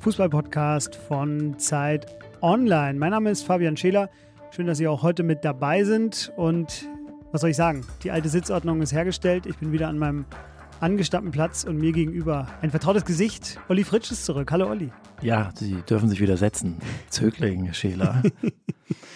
Fußballpodcast von Zeit Online. Mein Name ist Fabian Scheler. Schön, dass Sie auch heute mit dabei sind. Und was soll ich sagen? Die alte Sitzordnung ist hergestellt. Ich bin wieder an meinem angestammten Platz und mir gegenüber ein vertrautes Gesicht. Olli Fritsch ist zurück. Hallo Olli. Ja, Sie dürfen sich wieder setzen. Zögling, Scheler.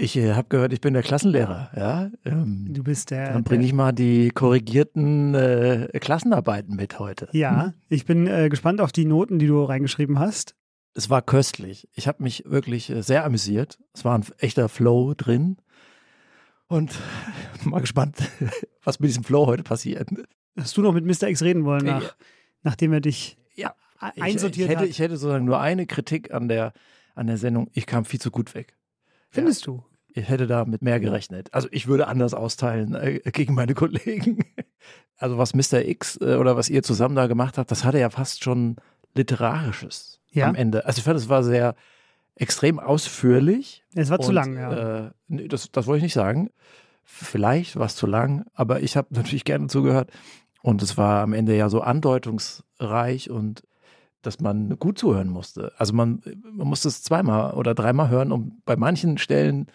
Ich äh, habe gehört, ich bin der Klassenlehrer. Ja? Ähm, du bist der. Dann bringe ich mal die korrigierten äh, Klassenarbeiten mit heute. Ja, hm? ich bin äh, gespannt auf die Noten, die du reingeschrieben hast. Es war köstlich. Ich habe mich wirklich äh, sehr amüsiert. Es war ein echter Flow drin. Und mal gespannt, was mit diesem Flow heute passiert. Hast du noch mit Mr. X reden wollen, nach, nachdem er dich ja, einsortiert ich, ich hätte, hat? Ich hätte sozusagen nur eine Kritik an der, an der Sendung. Ich kam viel zu gut weg. Findest ja. du? Ich hätte da mit mehr gerechnet. Also ich würde anders austeilen äh, gegen meine Kollegen. Also was Mr. X äh, oder was ihr zusammen da gemacht habt, das hatte ja fast schon literarisches ja? am Ende. Also ich fand, es war sehr extrem ausführlich. Es war und, zu lang, ja. Äh, nee, das, das wollte ich nicht sagen. Vielleicht war es zu lang, aber ich habe natürlich gerne zugehört. Und es war am Ende ja so andeutungsreich und dass man gut zuhören musste. Also man, man musste es zweimal oder dreimal hören, um bei manchen Stellen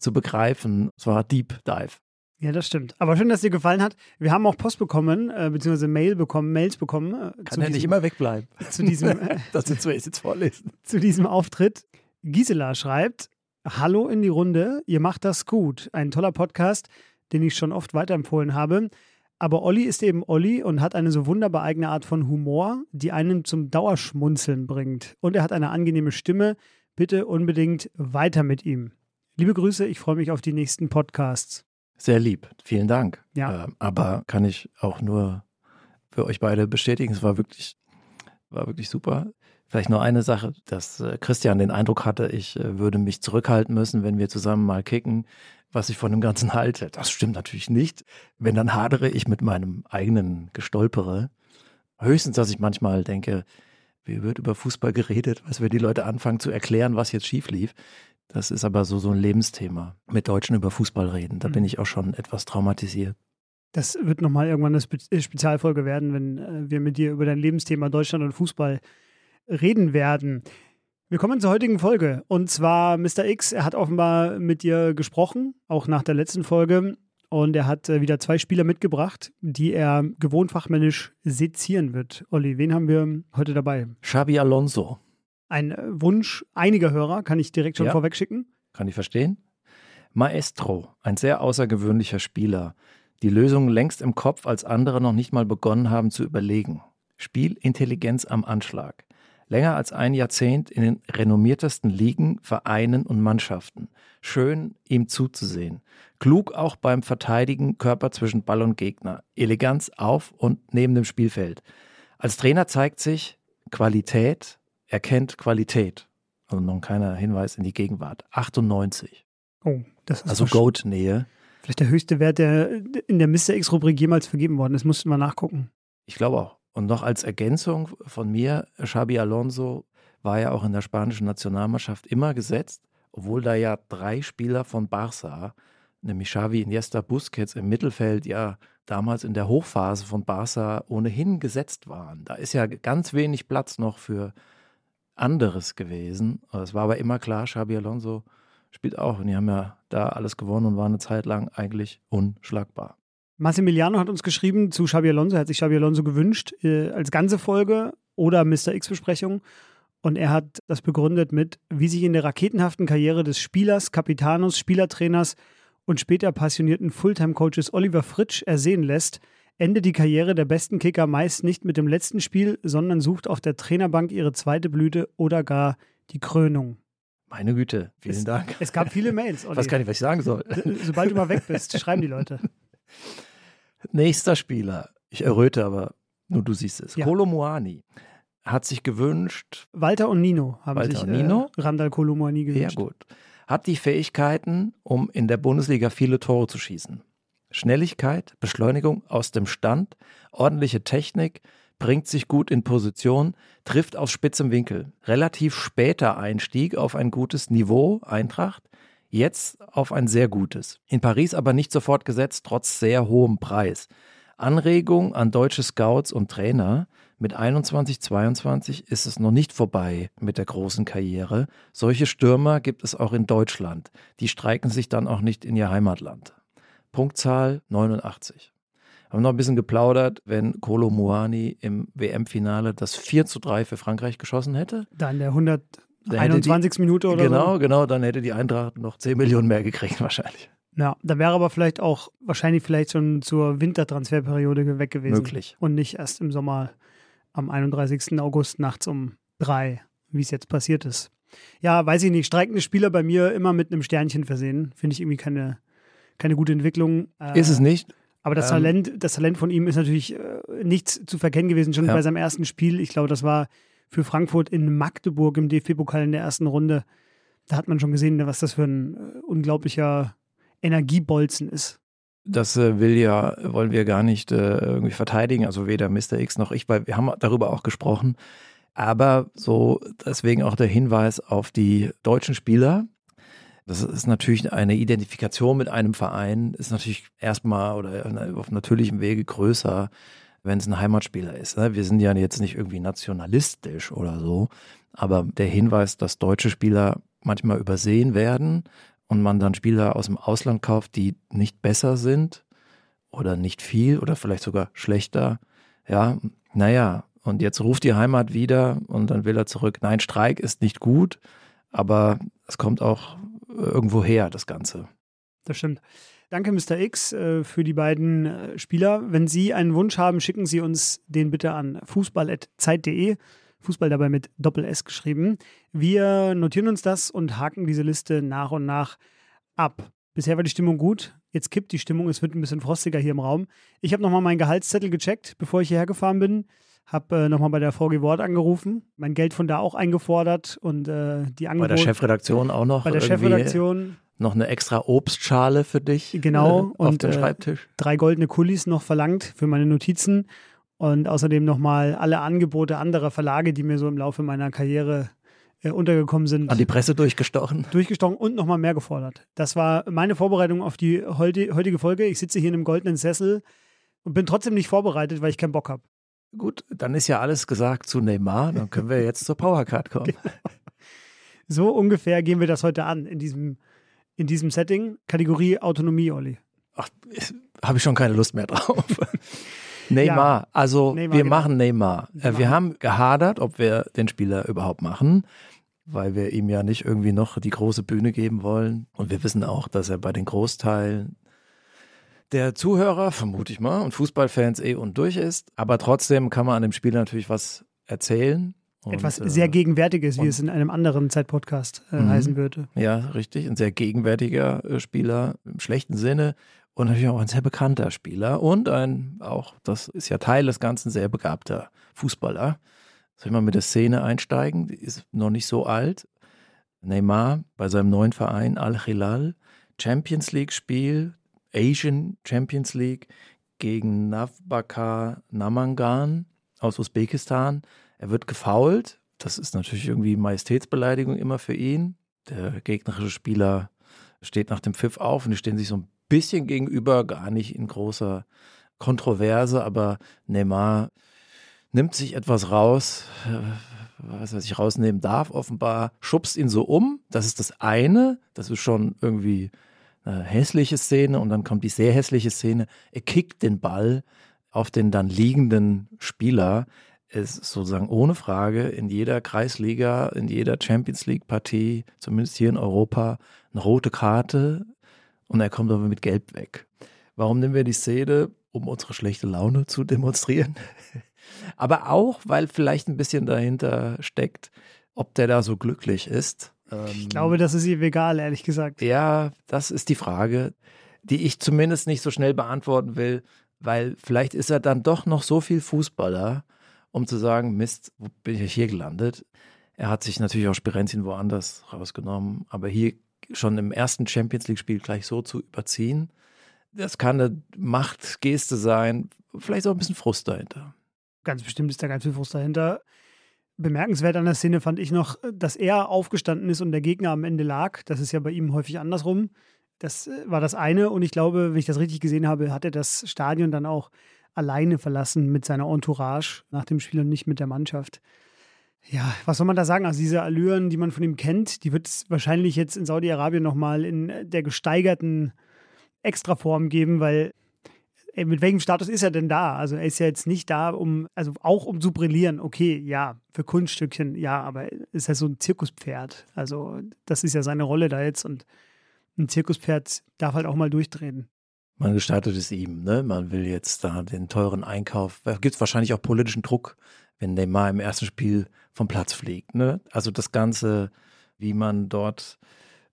zu begreifen. Es war Deep Dive. Ja, das stimmt. Aber schön, dass es dir gefallen hat. Wir haben auch Post bekommen, äh, beziehungsweise Mail bekommen, Mails bekommen. Äh, Kann ja nicht immer wegbleiben. Zu diesem, äh, das sind wir jetzt vorlesen. Zu diesem Auftritt. Gisela schreibt: Hallo in die Runde, ihr macht das gut. Ein toller Podcast, den ich schon oft weiterempfohlen habe. Aber Olli ist eben Olli und hat eine so wunderbar eigene Art von Humor, die einen zum Dauerschmunzeln bringt. Und er hat eine angenehme Stimme. Bitte unbedingt weiter mit ihm. Liebe Grüße, ich freue mich auf die nächsten Podcasts. Sehr lieb, vielen Dank. Ja. Äh, aber kann ich auch nur für euch beide bestätigen, es war wirklich, war wirklich super. Vielleicht nur eine Sache, dass äh, Christian den Eindruck hatte, ich äh, würde mich zurückhalten müssen, wenn wir zusammen mal kicken was ich von dem Ganzen halte. Das stimmt natürlich nicht. Wenn, dann hadere ich mit meinem eigenen Gestolpere. Höchstens, dass ich manchmal denke, wie wird über Fußball geredet, was wir die Leute anfangen zu erklären, was jetzt schief lief. Das ist aber so, so ein Lebensthema. Mit Deutschen über Fußball reden. Da mhm. bin ich auch schon etwas traumatisiert. Das wird nochmal irgendwann eine Spe äh, Spezialfolge werden, wenn äh, wir mit dir über dein Lebensthema Deutschland und Fußball reden werden. Wir kommen zur heutigen Folge. Und zwar Mr. X, er hat offenbar mit dir gesprochen, auch nach der letzten Folge. Und er hat äh, wieder zwei Spieler mitgebracht, die er gewohnt fachmännisch sezieren wird. Olli, wen haben wir heute dabei? Xabi Alonso. Ein äh, Wunsch einiger Hörer, kann ich direkt schon ja, vorwegschicken. Kann ich verstehen. Maestro, ein sehr außergewöhnlicher Spieler. Die Lösung längst im Kopf, als andere noch nicht mal begonnen haben zu überlegen. Spielintelligenz am Anschlag länger als ein Jahrzehnt in den renommiertesten Ligen, Vereinen und Mannschaften. Schön, ihm zuzusehen. Klug auch beim Verteidigen, Körper zwischen Ball und Gegner. Eleganz auf und neben dem Spielfeld. Als Trainer zeigt sich Qualität, er kennt Qualität. Also noch keiner Hinweis in die Gegenwart. 98. Oh, das ist Also Goat-Nähe. Vielleicht der höchste Wert, der in der Mr. X-Rubrik jemals vergeben worden ist. Mussten wir nachgucken. Ich glaube auch. Und noch als Ergänzung von mir, Xabi Alonso war ja auch in der spanischen Nationalmannschaft immer gesetzt, obwohl da ja drei Spieler von Barça, nämlich Xavi, Iniesta, Busquets im Mittelfeld ja damals in der Hochphase von Barça ohnehin gesetzt waren. Da ist ja ganz wenig Platz noch für anderes gewesen. Es war aber immer klar, Xabi Alonso spielt auch und die haben ja da alles gewonnen und waren eine Zeit lang eigentlich unschlagbar. Massimiliano hat uns geschrieben zu Xabi Alonso, hat sich Xabi Alonso gewünscht, äh, als ganze Folge oder Mr. X-Besprechung. Und er hat das begründet mit, wie sich in der raketenhaften Karriere des Spielers, Kapitanos, Spielertrainers und später passionierten Fulltime-Coaches Oliver Fritsch ersehen lässt, endet die Karriere der besten Kicker meist nicht mit dem letzten Spiel, sondern sucht auf der Trainerbank ihre zweite Blüte oder gar die Krönung. Meine Güte, vielen es, Dank. Es gab viele Mails. Olli. Was kann ich, was ich sagen soll? Sobald du mal weg bist, schreiben die Leute. Nächster Spieler. Ich erröte, aber nur du siehst es. Ja. Kolo Muani. hat sich gewünscht. Walter und Nino haben Walter sich und Nino? Äh, Randall Kolomouani gewünscht. Ja, gut. Hat die Fähigkeiten, um in der Bundesliga viele Tore zu schießen. Schnelligkeit, Beschleunigung aus dem Stand, ordentliche Technik, bringt sich gut in Position, trifft aus spitzem Winkel. Relativ später Einstieg auf ein gutes Niveau, Eintracht, jetzt auf ein sehr gutes. In Paris aber nicht sofort gesetzt, trotz sehr hohem Preis. Anregung an deutsche Scouts und Trainer. Mit 21, 22 ist es noch nicht vorbei mit der großen Karriere. Solche Stürmer gibt es auch in Deutschland. Die streiken sich dann auch nicht in ihr Heimatland. Punktzahl 89. Wir haben noch ein bisschen geplaudert, wenn Kolo Muani im WM-Finale das 4 zu 3 für Frankreich geschossen hätte. Dann der 121. Die, Minute oder genau, so. Genau, dann hätte die Eintracht noch 10 Millionen mehr gekriegt wahrscheinlich. Ja, da wäre aber vielleicht auch wahrscheinlich vielleicht schon zur Wintertransferperiode weg gewesen. Möglich. Und nicht erst im Sommer am 31. August nachts um drei, wie es jetzt passiert ist. Ja, weiß ich nicht. Streikende Spieler bei mir immer mit einem Sternchen versehen. Finde ich irgendwie keine, keine gute Entwicklung. Äh, ist es nicht? Aber das, Ähm, Talent, das Talent von ihm ist natürlich äh, nichts zu verkennen gewesen, schon Ja. bei seinem ersten Spiel. Ich glaube, das war für Frankfurt in Magdeburg im DFB-Pokal in der ersten Runde. Da hat man schon gesehen, was das für ein äh, unglaublicher Energiebolzen ist. Das äh, will ja, wollen wir gar nicht äh, irgendwie verteidigen, also weder Mr. X noch ich, weil wir haben darüber auch gesprochen. Aber so deswegen auch der Hinweis auf die deutschen Spieler. Das ist natürlich eine Identifikation mit einem Verein, ist natürlich erstmal oder auf natürlichem Wege größer, wenn es ein Heimatspieler ist. ne? Wir sind ja jetzt nicht irgendwie nationalistisch oder so, aber der Hinweis, dass deutsche Spieler manchmal übersehen werden und man dann Spieler aus dem Ausland kauft, die nicht besser sind oder nicht viel oder vielleicht sogar schlechter. Ja, naja, und jetzt ruft die Heimat wieder und dann will er zurück. Nein, Streik ist nicht gut, aber es kommt auch irgendwo her, das Ganze. Das stimmt. Danke, Mr. X, äh, für die beiden äh, Spieler. Wenn Sie einen Wunsch haben, schicken Sie uns den bitte an fußball.zeit.de. Fußball dabei mit Doppel-S geschrieben. Wir notieren uns das und haken diese Liste nach und nach ab. Bisher war die Stimmung gut. Jetzt kippt die Stimmung. Es wird ein bisschen frostiger hier im Raum. Ich habe nochmal meinen Gehaltszettel gecheckt, bevor ich hierher gefahren bin. Habe äh, nochmal bei der VG Wort angerufen, mein Geld von da auch eingefordert und äh, die Bei Angebote der Chefredaktion auch noch bei der Chefredaktion noch eine extra Obstschale für dich Genau, äh, auf und, dem äh, Schreibtisch. drei goldene Kulis noch verlangt für meine Notizen und außerdem nochmal alle Angebote anderer Verlage, die mir so im Laufe meiner Karriere äh, untergekommen sind, An die Presse durchgestochen. durchgestochen und nochmal mehr gefordert. Das war meine Vorbereitung auf die heutige Folge. Ich sitze hier in einem goldenen Sessel und bin trotzdem nicht vorbereitet, weil ich keinen Bock habe. Gut, dann ist ja alles gesagt zu Neymar. Dann können wir jetzt zur Powercard kommen. So ungefähr gehen wir das heute an in diesem, in diesem Setting. Kategorie Autonomie, Olli. Ach, habe ich schon keine Lust mehr drauf. Neymar, also Neymar, wir genau. machen Neymar. Wir Äh, wir machen- haben gehadert, ob wir den Spieler überhaupt machen, weil wir ihm ja nicht irgendwie noch die große Bühne geben wollen. Und wir wissen auch, dass er bei den Großteilen der Zuhörer, vermute ich mal, und Fußballfans eh und durch ist. Aber trotzdem kann man an dem Spieler natürlich was erzählen. Und, Etwas äh, sehr Gegenwärtiges, wie es in einem anderen Zeitpodcast äh, Mhm. heißen würde. Ja, richtig. Ein sehr gegenwärtiger äh, Spieler im schlechten Sinne und natürlich auch ein sehr bekannter Spieler und ein, auch, das ist ja Teil des Ganzen, sehr begabter Fußballer. Soll ich mal mit der Szene einsteigen? Die ist noch nicht so alt. Neymar bei seinem neuen Verein Al-Hilal, Champions League-Spiel, Asian Champions League gegen Navbakar Namangan aus Usbekistan. Er wird gefoult. Das ist natürlich irgendwie Majestätsbeleidigung immer für ihn. Der gegnerische Spieler steht nach dem Pfiff auf und die stehen sich so ein bisschen gegenüber, gar nicht in großer Kontroverse, aber Neymar nimmt sich etwas raus, äh, was er sich rausnehmen darf, offenbar, schubst ihn so um. Das ist das eine. Das ist schon irgendwie eine hässliche Szene und dann kommt die sehr hässliche Szene. Er kickt den Ball auf den dann liegenden Spieler. Es ist sozusagen ohne Frage in jeder Kreisliga, in jeder Champions League Partie, zumindest hier in Europa, eine rote Karte und er kommt aber mit Gelb weg. Warum nehmen wir die Szene? Um unsere schlechte Laune zu demonstrieren. aber auch, weil vielleicht ein bisschen dahinter steckt, ob der da so glücklich ist. Ich glaube, das ist ihm egal, ehrlich gesagt. Ja, das ist die Frage, die ich zumindest nicht so schnell beantworten will, weil vielleicht ist er dann doch noch so viel Fußballer um zu sagen, Mist, wo bin ich hier gelandet? Er hat sich natürlich auch Spirenzien woanders rausgenommen, aber hier schon im ersten Champions League-Spiel gleich so zu überziehen, das kann eine Machtgeste sein, vielleicht auch ein bisschen Frust dahinter. Ganz bestimmt ist da ganz viel Frust dahinter. Bemerkenswert an der Szene fand ich noch, dass er aufgestanden ist und der Gegner am Ende lag. Das ist ja bei ihm häufig andersrum. Das äh, war das eine. Und ich glaube, wenn ich das richtig gesehen habe, hat er das Stadion dann auch alleine verlassen mit seiner Entourage nach dem Spiel und nicht mit der Mannschaft. Ja, was soll man da sagen? Also diese Allüren, die man von ihm kennt, die wird es wahrscheinlich jetzt in Saudi-Arabien nochmal in der gesteigerten Extraform geben, weil mit welchem Status ist er denn da? Also er ist ja jetzt nicht da, um, also auch um zu brillieren, okay, ja, für Kunststückchen, ja, aber ist ja so ein Zirkuspferd. Also das ist ja seine Rolle da jetzt und ein Zirkuspferd darf halt auch mal durchdrehen. Man gestartet es ihm, ne? Man will jetzt da den teuren Einkauf. Da gibt es wahrscheinlich auch politischen Druck, wenn Neymar im ersten Spiel vom Platz fliegt, ne? Also das Ganze, wie man dort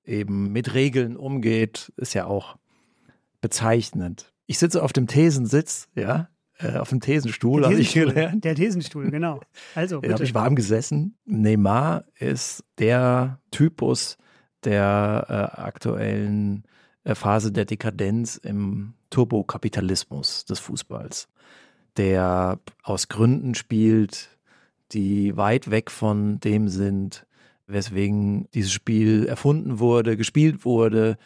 eben mit Regeln umgeht, ist ja auch bezeichnend. Ich sitze auf dem Thesensitz, ja, äh, auf dem Thesenstuhl, habe ich gelernt. Der Thesenstuhl, genau. Also, Da habe ich warm gesessen. Neymar ist der Typus der äh, aktuellen äh, Phase der Dekadenz im Turbokapitalismus des Fußballs, der aus Gründen spielt, die weit weg von dem sind, weswegen dieses Spiel erfunden wurde, gespielt wurde,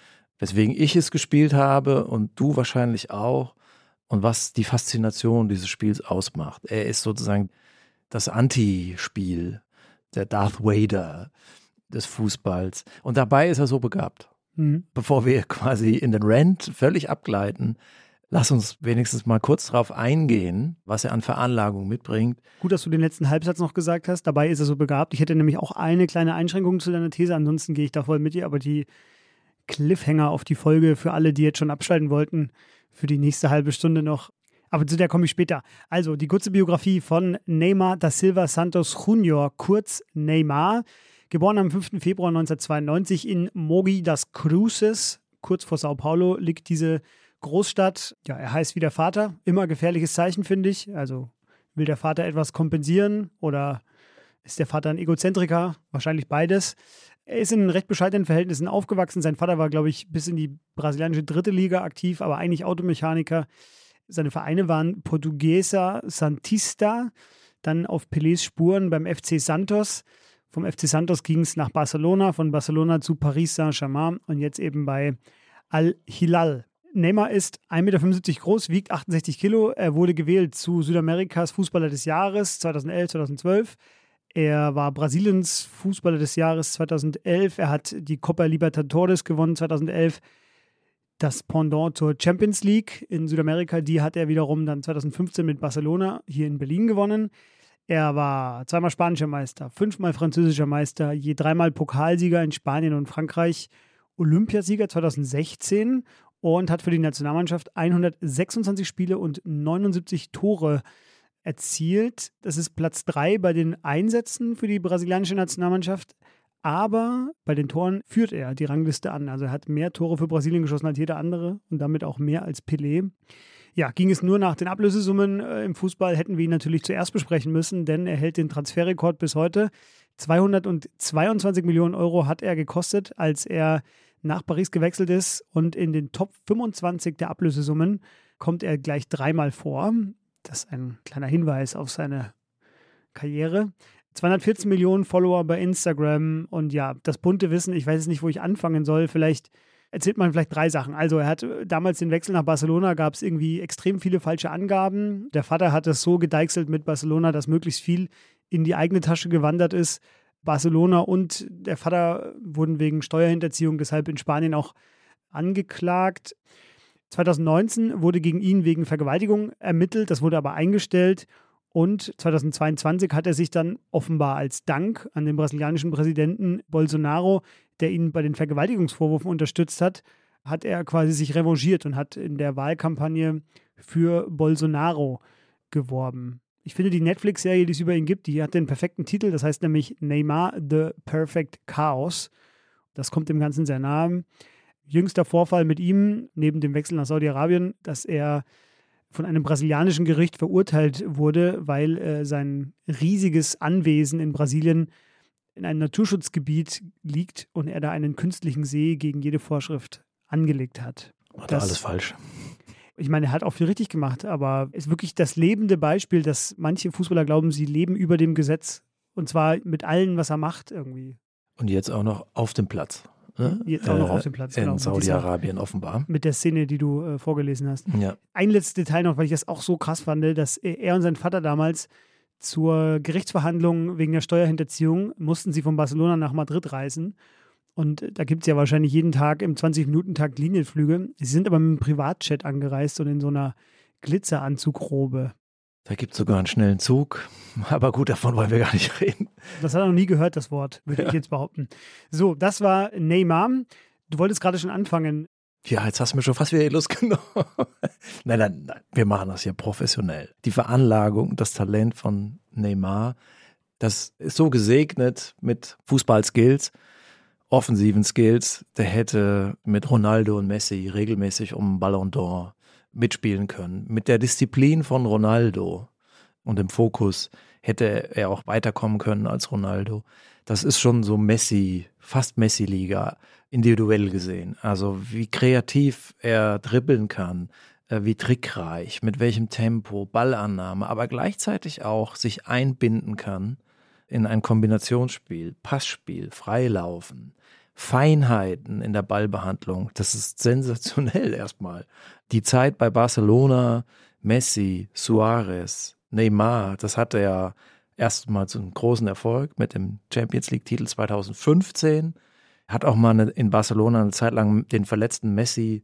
weswegen ich es gespielt habe und du wahrscheinlich auch und was die Faszination dieses Spiels ausmacht. Er ist sozusagen das Anti-Spiel, der Darth Vader des Fußballs. Und dabei ist er so begabt. Mhm. Bevor wir quasi in den Rant völlig abgleiten, lass uns wenigstens mal kurz darauf eingehen, was er an Veranlagung mitbringt. Gut, dass du den letzten Halbsatz noch gesagt hast. Dabei ist er so begabt. Ich hätte nämlich auch eine kleine Einschränkung zu deiner These. Ansonsten gehe ich da voll mit dir. Aber die Cliffhanger auf die Folge für alle, die jetzt schon abschalten wollten, für die nächste halbe Stunde noch. Aber zu der komme ich später. Also die kurze Biografie von Neymar da Silva Santos Junior, kurz Neymar. Geboren am 5. Februar 1992 in Mogi das Cruces, kurz vor Sao Paulo, liegt diese Großstadt. Ja, er heißt wie der Vater. Immer gefährliches Zeichen, finde ich. Also will der Vater etwas kompensieren oder ist der Vater ein Egozentriker? Wahrscheinlich beides. Er ist in recht bescheidenen Verhältnissen aufgewachsen. Sein Vater war, glaube ich, bis in die brasilianische dritte Liga aktiv, aber eigentlich Automechaniker. Seine Vereine waren Portuguesa Santista, dann auf Pelés Spuren beim FC Santos. Vom FC Santos ging es nach Barcelona, von Barcelona zu Paris Saint-Germain und jetzt eben bei Al-Hilal. Neymar ist 1,75 Meter groß, wiegt 68 Kilo. Er wurde gewählt zu Südamerikas Fußballer des Jahres 2011, 2012. Er war Brasiliens Fußballer des Jahres 2011. Er hat die Copa Libertadores gewonnen 2011. Das Pendant zur Champions League in Südamerika, die hat er wiederum dann 2015 mit Barcelona hier in Berlin gewonnen. Er war zweimal spanischer Meister, fünfmal französischer Meister, je dreimal Pokalsieger in Spanien und Frankreich, Olympiasieger 2016 und hat für die Nationalmannschaft 126 Spiele und 79 Tore erzielt. Das ist Platz drei bei den Einsätzen für die brasilianische Nationalmannschaft. Aber bei den Toren führt er die Rangliste an. Also er hat mehr Tore für Brasilien geschossen als jeder andere und damit auch mehr als Pelé. Ja, ging es nur nach den Ablösesummen äh, im Fußball, hätten wir ihn natürlich zuerst besprechen müssen, denn er hält den Transferrekord bis heute. 222 Millionen Euro hat er gekostet, als er nach Paris gewechselt ist und in den Top 25 der Ablösesummen kommt er gleich dreimal vor. Das ist ein kleiner Hinweis auf seine Karriere. 214 Millionen Follower bei Instagram und ja, das bunte Wissen, ich weiß jetzt nicht, wo ich anfangen soll. Vielleicht erzählt man vielleicht drei Sachen. Also er hat damals den Wechsel nach Barcelona, gab es irgendwie extrem viele falsche Angaben. Der Vater hat es so gedeichselt mit Barcelona, dass möglichst viel in die eigene Tasche gewandert ist. Barcelona und der Vater wurden wegen Steuerhinterziehung deshalb in Spanien auch angeklagt. 2019 wurde gegen ihn wegen Vergewaltigung ermittelt, das wurde aber eingestellt. Und 2022 hat er sich dann offenbar als Dank an den brasilianischen Präsidenten Bolsonaro, der ihn bei den Vergewaltigungsvorwürfen unterstützt hat, hat er quasi sich revanchiert und hat in der Wahlkampagne für Bolsonaro geworben. Ich finde die Netflix-Serie, die es über ihn gibt, die hat den perfekten Titel, das heißt nämlich Neymar The Perfect Chaos. Das kommt dem Ganzen sehr nahe jüngster Vorfall mit ihm, neben dem Wechsel nach Saudi-Arabien, dass er von einem brasilianischen Gericht verurteilt wurde, weil äh, sein riesiges Anwesen in Brasilien in einem Naturschutzgebiet liegt und er da einen künstlichen See gegen jede Vorschrift angelegt hat. Hat das, alles falsch. Ich meine, er hat auch viel richtig gemacht, aber ist wirklich das lebende Beispiel, dass manche Fußballer glauben, sie leben über dem Gesetz. Und zwar mit allem, was er macht, irgendwie. Und jetzt auch noch auf dem Platz. Ne? Jetzt auch noch äh, auf dem Platz. In genau, Saudi-Arabien offenbar. Mit der Szene, die du äh, vorgelesen hast. Ja. Ein letztes Detail noch, weil ich das auch so krass fand, dass er und sein Vater damals zur Gerichtsverhandlung wegen der Steuerhinterziehung mussten sie von Barcelona nach Madrid reisen. Und da gibt es ja wahrscheinlich jeden Tag im 20-Minuten-Takt Linienflüge. Sie sind aber mit einem Privatchat angereist und in so einer Glitzeranzugrobe. Da gibt es sogar einen schnellen Zug. Aber gut, davon wollen wir gar nicht reden. Das hat er noch nie gehört, das Wort, würde ja. ich jetzt behaupten. So, das war Neymar. Du wolltest gerade schon anfangen. Ja, jetzt hast du mir schon fast wieder die Lust genommen. nein, nein, nein, wir machen das hier professionell. Die Veranlagung, das Talent von Neymar, das ist so gesegnet mit Fußballskills, offensiven Skills. Der hätte mit Ronaldo und Messi regelmäßig um Ballon d'Or mitspielen können. Mit der Disziplin von Ronaldo und dem Fokus hätte er auch weiterkommen können als Ronaldo. Das ist schon so Messi, fast Messi-Liga, individuell gesehen. Also wie kreativ er dribbeln kann, äh, wie trickreich, mit welchem Tempo, Ballannahme, aber gleichzeitig auch sich einbinden kann in ein Kombinationsspiel, Passspiel, Freilaufen, Feinheiten in der Ballbehandlung. Das ist sensationell erstmal. Die Zeit bei Barcelona, Messi, Suarez, Neymar, das hatte ja erstmals einen großen Erfolg mit dem Champions League-Titel 2015. Hat auch mal in Barcelona eine Zeit lang den verletzten Messi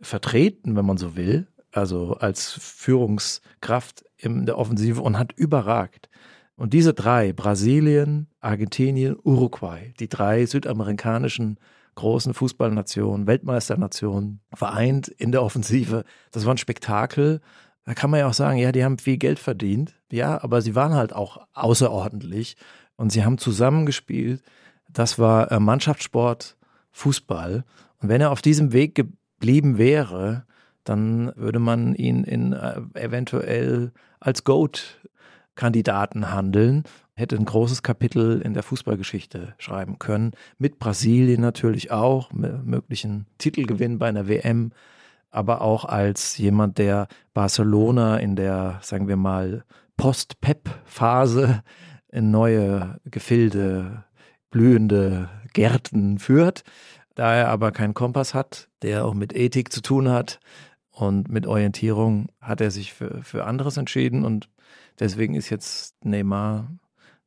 vertreten, wenn man so will, also als Führungskraft in der Offensive und hat überragt. Und diese drei, Brasilien, Argentinien, Uruguay, die drei südamerikanischen großen Fußballnationen, Weltmeisternationen, vereint in der Offensive, das war ein Spektakel. Da kann man ja auch sagen, ja, die haben viel Geld verdient, ja, aber sie waren halt auch außerordentlich und sie haben zusammengespielt. Das war äh, Mannschaftssport, Fußball. Und wenn er auf diesem Weg geblieben wäre, dann würde man ihn in äh, eventuell als Goat Kandidaten handeln. Hätte ein großes Kapitel in der Fußballgeschichte schreiben können. Mit Brasilien natürlich auch, möglichen Titelgewinn bei einer WM, aber auch als jemand, der Barcelona in der, sagen wir mal, Post-Pep-Phase in neue Gefilde, blühende Gärten führt. Da er aber keinen Kompass hat, der auch mit Ethik zu tun hat und mit Orientierung, hat er sich für, für anderes entschieden und Deswegen ist jetzt Neymar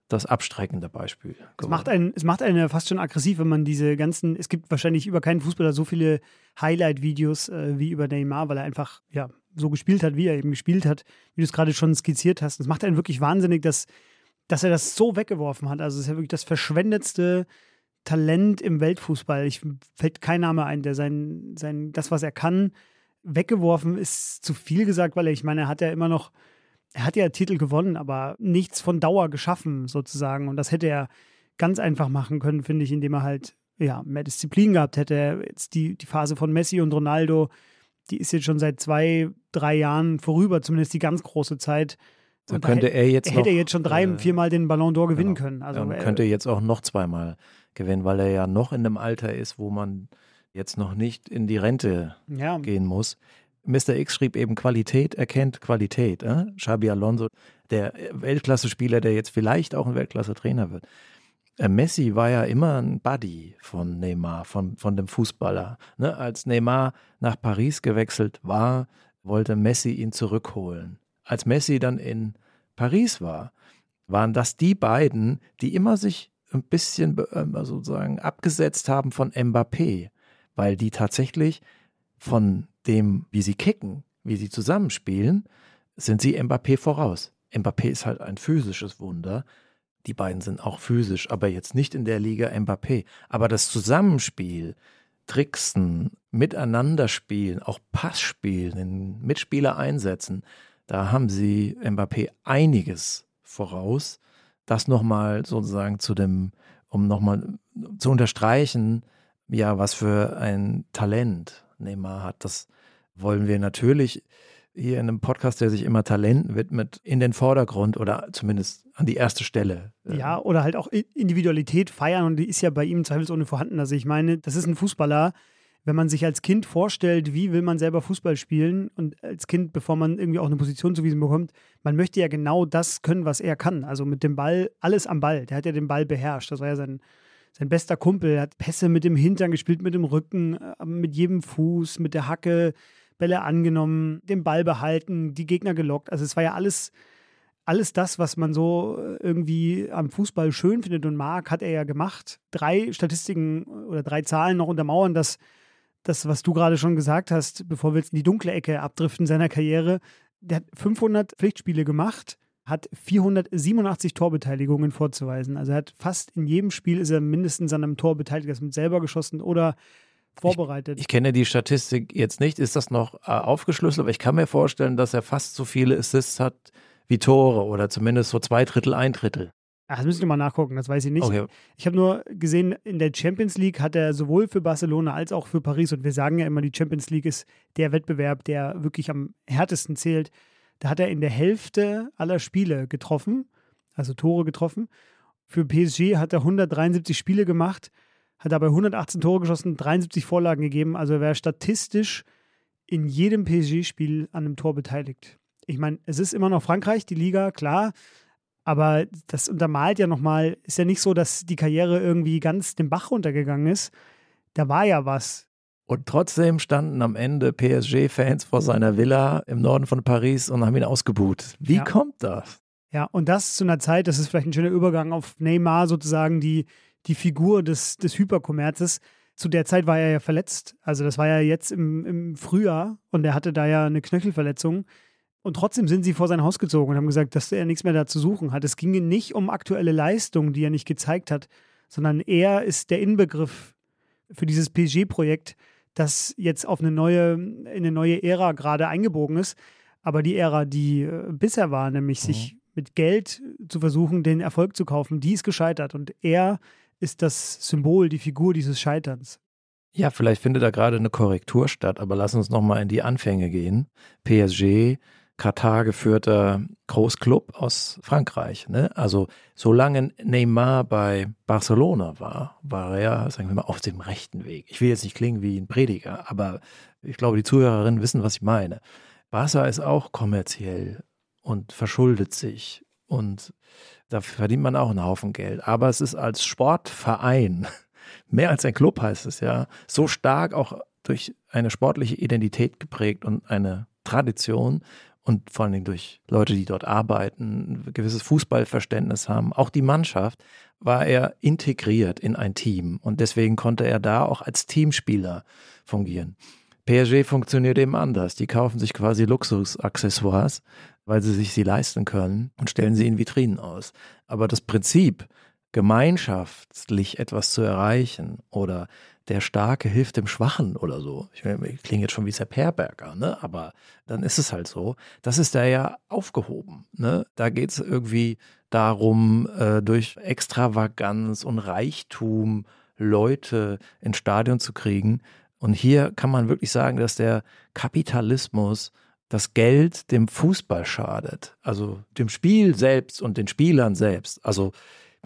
das abstreckende Beispiel. Es macht, einen, es macht einen fast schon aggressiv, wenn man diese ganzen, es gibt wahrscheinlich über keinen Fußballer so viele Highlight-Videos äh, wie über Neymar, weil er einfach ja, so gespielt hat, wie er eben gespielt hat, wie du es gerade schon skizziert hast. Es macht einen wirklich wahnsinnig, dass, dass er das so weggeworfen hat. Also es ist ja wirklich das verschwendetste Talent im Weltfußball. Ich fällt kein Name ein, der sein, sein, das, was er kann, weggeworfen ist zu viel gesagt, weil er, ich meine, er hat ja immer noch er hat ja Titel gewonnen, aber nichts von Dauer geschaffen, sozusagen. Und das hätte er ganz einfach machen können, finde ich, indem er halt ja, mehr Disziplin gehabt hätte. Jetzt die, die Phase von Messi und Ronaldo, die ist jetzt schon seit zwei, drei Jahren vorüber, zumindest die ganz große Zeit. Dann könnte er jetzt. Er hätte noch, jetzt schon drei, äh, viermal den Ballon d'Or gewinnen genau. können. Also, Dann könnte er jetzt auch noch zweimal gewinnen, weil er ja noch in einem Alter ist, wo man jetzt noch nicht in die Rente ja. gehen muss. Mr. X schrieb eben, Qualität erkennt Qualität. Äh? Xabi Alonso, der Weltklasse-Spieler, der jetzt vielleicht auch ein Weltklasse-Trainer wird. Äh, Messi war ja immer ein Buddy von Neymar, von, von dem Fußballer. Ne? Als Neymar nach Paris gewechselt war, wollte Messi ihn zurückholen. Als Messi dann in Paris war, waren das die beiden, die immer sich ein bisschen ähm, sozusagen abgesetzt haben von Mbappé, weil die tatsächlich von dem, wie sie kicken, wie sie zusammenspielen, sind sie Mbappé voraus. Mbappé ist halt ein physisches Wunder. Die beiden sind auch physisch, aber jetzt nicht in der Liga Mbappé. Aber das Zusammenspiel, Tricksen, miteinander spielen, auch Pass spielen, Mitspieler einsetzen, da haben sie Mbappé einiges voraus. Das nochmal sozusagen zu dem, um nochmal zu unterstreichen, ja, was für ein Talent Neymar hat. Das wollen wir natürlich hier in einem Podcast, der sich immer Talenten widmet, in den Vordergrund oder zumindest an die erste Stelle. Äh, ja, oder halt auch Individualität feiern und die ist ja bei ihm zweifelsohne vorhanden. Also ich meine, das ist ein Fußballer, wenn man sich als Kind vorstellt, wie will man selber Fußball spielen und als Kind, bevor man irgendwie auch eine Position zuwiesen bekommt, man möchte ja genau das können, was er kann. Also mit dem Ball, alles am Ball. Der hat ja den Ball beherrscht. Das war ja sein, sein bester Kumpel. Hat Pässe mit dem Hintern gespielt, mit dem Rücken, äh, mit jedem Fuß, mit der Hacke, Bälle angenommen, den Ball behalten, die Gegner gelockt. Also es war ja alles, alles das, was man so äh, irgendwie am Fußball schön findet und mag, hat er ja gemacht. Drei Statistiken oder drei Zahlen noch untermauern, dass das, was du gerade schon gesagt hast, bevor wir jetzt in die dunkle Ecke abdriften seiner Karriere. Der hat 500 Pflichtspiele gemacht, hat 487 Torbeteiligungen vorzuweisen. Also er hat fast in jedem Spiel ist er mindestens an einem Tor beteiligt, das mit selber geschossen oder vorbereitet. Ich, ich, kenne die Statistik jetzt nicht, ist das noch äh, aufgeschlüsselt, aber ich kann mir vorstellen, dass er fast so viele Assists hat wie Tore oder zumindest so zwei Drittel, ein Drittel. Ach, das müssen wir mal nachgucken, das weiß ich nicht. Okay. Ich habe nur gesehen, in der Champions League hat er sowohl für Barcelona als auch für Paris, und wir sagen ja immer, die Champions League ist der Wettbewerb, der wirklich am härtesten zählt. Da hat er in der Hälfte aller Spiele getroffen, also Tore getroffen. Für PSG hat er 173 Spiele gemacht, hat dabei 118 Tore geschossen, 73 Vorlagen gegeben. Also er wäre statistisch in jedem PSG-Spiel an einem Tor beteiligt. Ich meine, es ist immer noch Frankreich, die Liga, klar. Aber das untermalt ja nochmal, ist ja nicht so, dass die Karriere irgendwie ganz den Bach runtergegangen ist. Da war ja was. Und trotzdem standen am Ende PSG-Fans vor seiner Villa im Norden von Paris und haben ihn ausgebuht. Wie ja. kommt das? Ja, und das zu einer Zeit, das ist vielleicht ein schöner Übergang auf Neymar, sozusagen die, die Figur des, des Hyperkommerzes. Zu der Zeit war er ja verletzt. Also das war ja jetzt im, im Frühjahr und er hatte da ja eine Knöchelverletzung. Und trotzdem sind sie vor sein Haus gezogen und haben gesagt, dass er nichts mehr da zu suchen hat. Es ging nicht um aktuelle Leistungen, die er nicht gezeigt hat, sondern er ist der Inbegriff für dieses PSG-Projekt, das jetzt auf eine neue, in eine neue Ära gerade eingebogen ist. Aber die Ära, die äh, bisher war, nämlich mhm. sich mit Geld zu versuchen, den Erfolg zu kaufen, die ist gescheitert. Und er ist das Symbol, die Figur dieses Scheiterns. Ja, vielleicht findet da gerade eine Korrektur statt, aber lass uns nochmal in die Anfänge gehen. PSG Katar geführter Großclub aus Frankreich. Ne? Also solange Neymar bei Barcelona war, war er, sagen wir mal, auf dem rechten Weg. Ich will jetzt nicht klingen wie ein Prediger, aber ich glaube, die Zuhörerinnen wissen, was ich meine. Barca ist auch kommerziell und verschuldet sich und da verdient man auch einen Haufen Geld. Aber es ist als Sportverein, mehr als ein Club heißt es ja, so stark auch durch eine sportliche Identität geprägt und eine Tradition, und vor allen Dingen durch Leute, die dort arbeiten, ein gewisses Fußballverständnis haben, auch die Mannschaft, war er integriert in ein Team und deswegen konnte er da auch als Teamspieler fungieren. PSG funktioniert eben anders. Die kaufen sich quasi Luxusaccessoires, weil sie sich sie leisten können und stellen sie in Vitrinen aus. Aber das Prinzip, gemeinschaftlich etwas zu erreichen oder der Starke hilft dem Schwachen oder so. Ich, ich klinge jetzt schon wie Sepp ne? aber dann ist es halt so. Das ist da ja aufgehoben. Ne? Da geht es irgendwie darum, äh, durch Extravaganz und Reichtum Leute ins Stadion zu kriegen. Und hier kann man wirklich sagen, dass der Kapitalismus das Geld dem Fußball schadet. Also dem Spiel selbst und den Spielern selbst. Also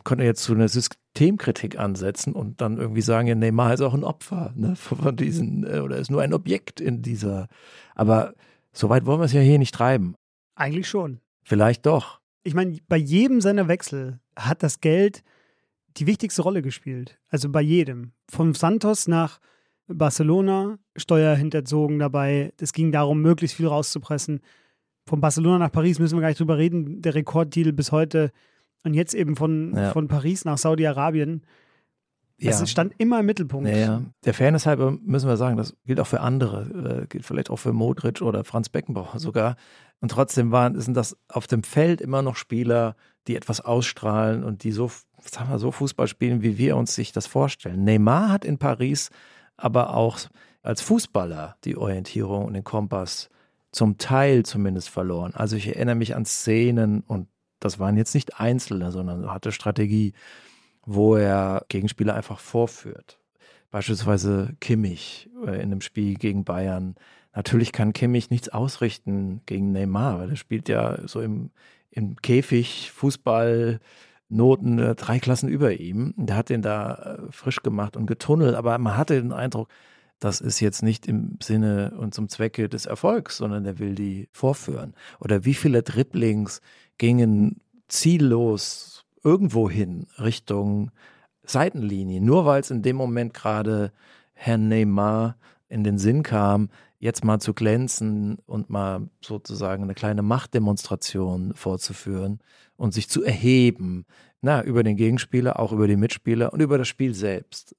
könnte jetzt zu einer Systemkritik ansetzen und dann irgendwie sagen, ja, Neymar ist auch ein Opfer ne, von diesen, äh, oder ist nur ein Objekt in dieser. Aber so weit wollen wir es ja hier nicht treiben. Eigentlich schon. Vielleicht doch. Ich meine, bei jedem seiner Wechsel hat das Geld die wichtigste Rolle gespielt. Also bei jedem. Von Santos nach Barcelona, Steuer hinterzogen dabei. Es ging darum, möglichst viel rauszupressen. Von Barcelona nach Paris müssen wir gar nicht drüber reden. Der Rekorddeal bis heute und jetzt eben von, ja. von Paris nach Saudi-Arabien. Ja. Es stand immer im Mittelpunkt. Ja. Der Fairness halber müssen wir sagen, das gilt auch für andere, äh, gilt vielleicht auch für Modric oder Franz Beckenbauer sogar. Und trotzdem waren, sind das auf dem Feld immer noch Spieler, die etwas ausstrahlen und die so, sagen wir, so Fußball spielen, wie wir uns sich das vorstellen. Neymar hat in Paris aber auch als Fußballer die Orientierung und den Kompass zum Teil zumindest verloren. Also ich erinnere mich an Szenen und das waren jetzt nicht Einzelne, sondern hatte Strategie, wo er Gegenspieler einfach vorführt. Beispielsweise Kimmich äh, in einem Spiel gegen Bayern. Natürlich kann Kimmich nichts ausrichten gegen Neymar, weil er spielt ja so im, im Käfig Fußball. Noten äh, drei Klassen über ihm. Der hat den da äh, frisch gemacht und getunnelt, aber man hatte den Eindruck, das ist jetzt nicht im Sinne und zum Zwecke des Erfolgs, sondern er will die vorführen. Oder wie viele Dribblings gingen ziellos irgendwo hin Richtung Seitenlinie, nur weil es in dem Moment gerade Herrn Neymar in den Sinn kam, jetzt mal zu glänzen und mal sozusagen eine kleine Machtdemonstration vorzuführen und sich zu erheben, na, über den Gegenspieler, auch über die Mitspieler und über das Spiel selbst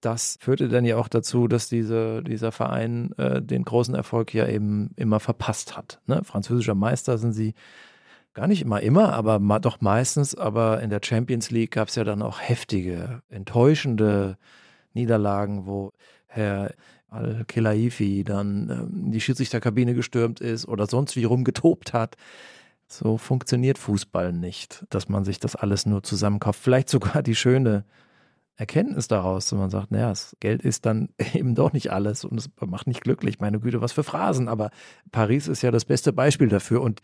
das führte dann ja auch dazu, dass diese, dieser Verein äh, den großen Erfolg ja eben immer verpasst hat. Ne? Französischer Meister sind sie gar nicht immer immer, aber doch meistens. Aber in der Champions League gab es ja dann auch heftige, enttäuschende Niederlagen, wo Herr Al-Khelaifi dann ähm, die Schiedsrichterkabine gestürmt ist oder sonst wie rumgetobt hat. So funktioniert Fußball nicht, dass man sich das alles nur zusammenkauft. Vielleicht sogar die schöne Erkenntnis daraus, wenn man sagt, naja, das Geld ist dann eben doch nicht alles und es macht nicht glücklich. Meine Güte, was für Phrasen. Aber Paris ist ja das beste Beispiel dafür und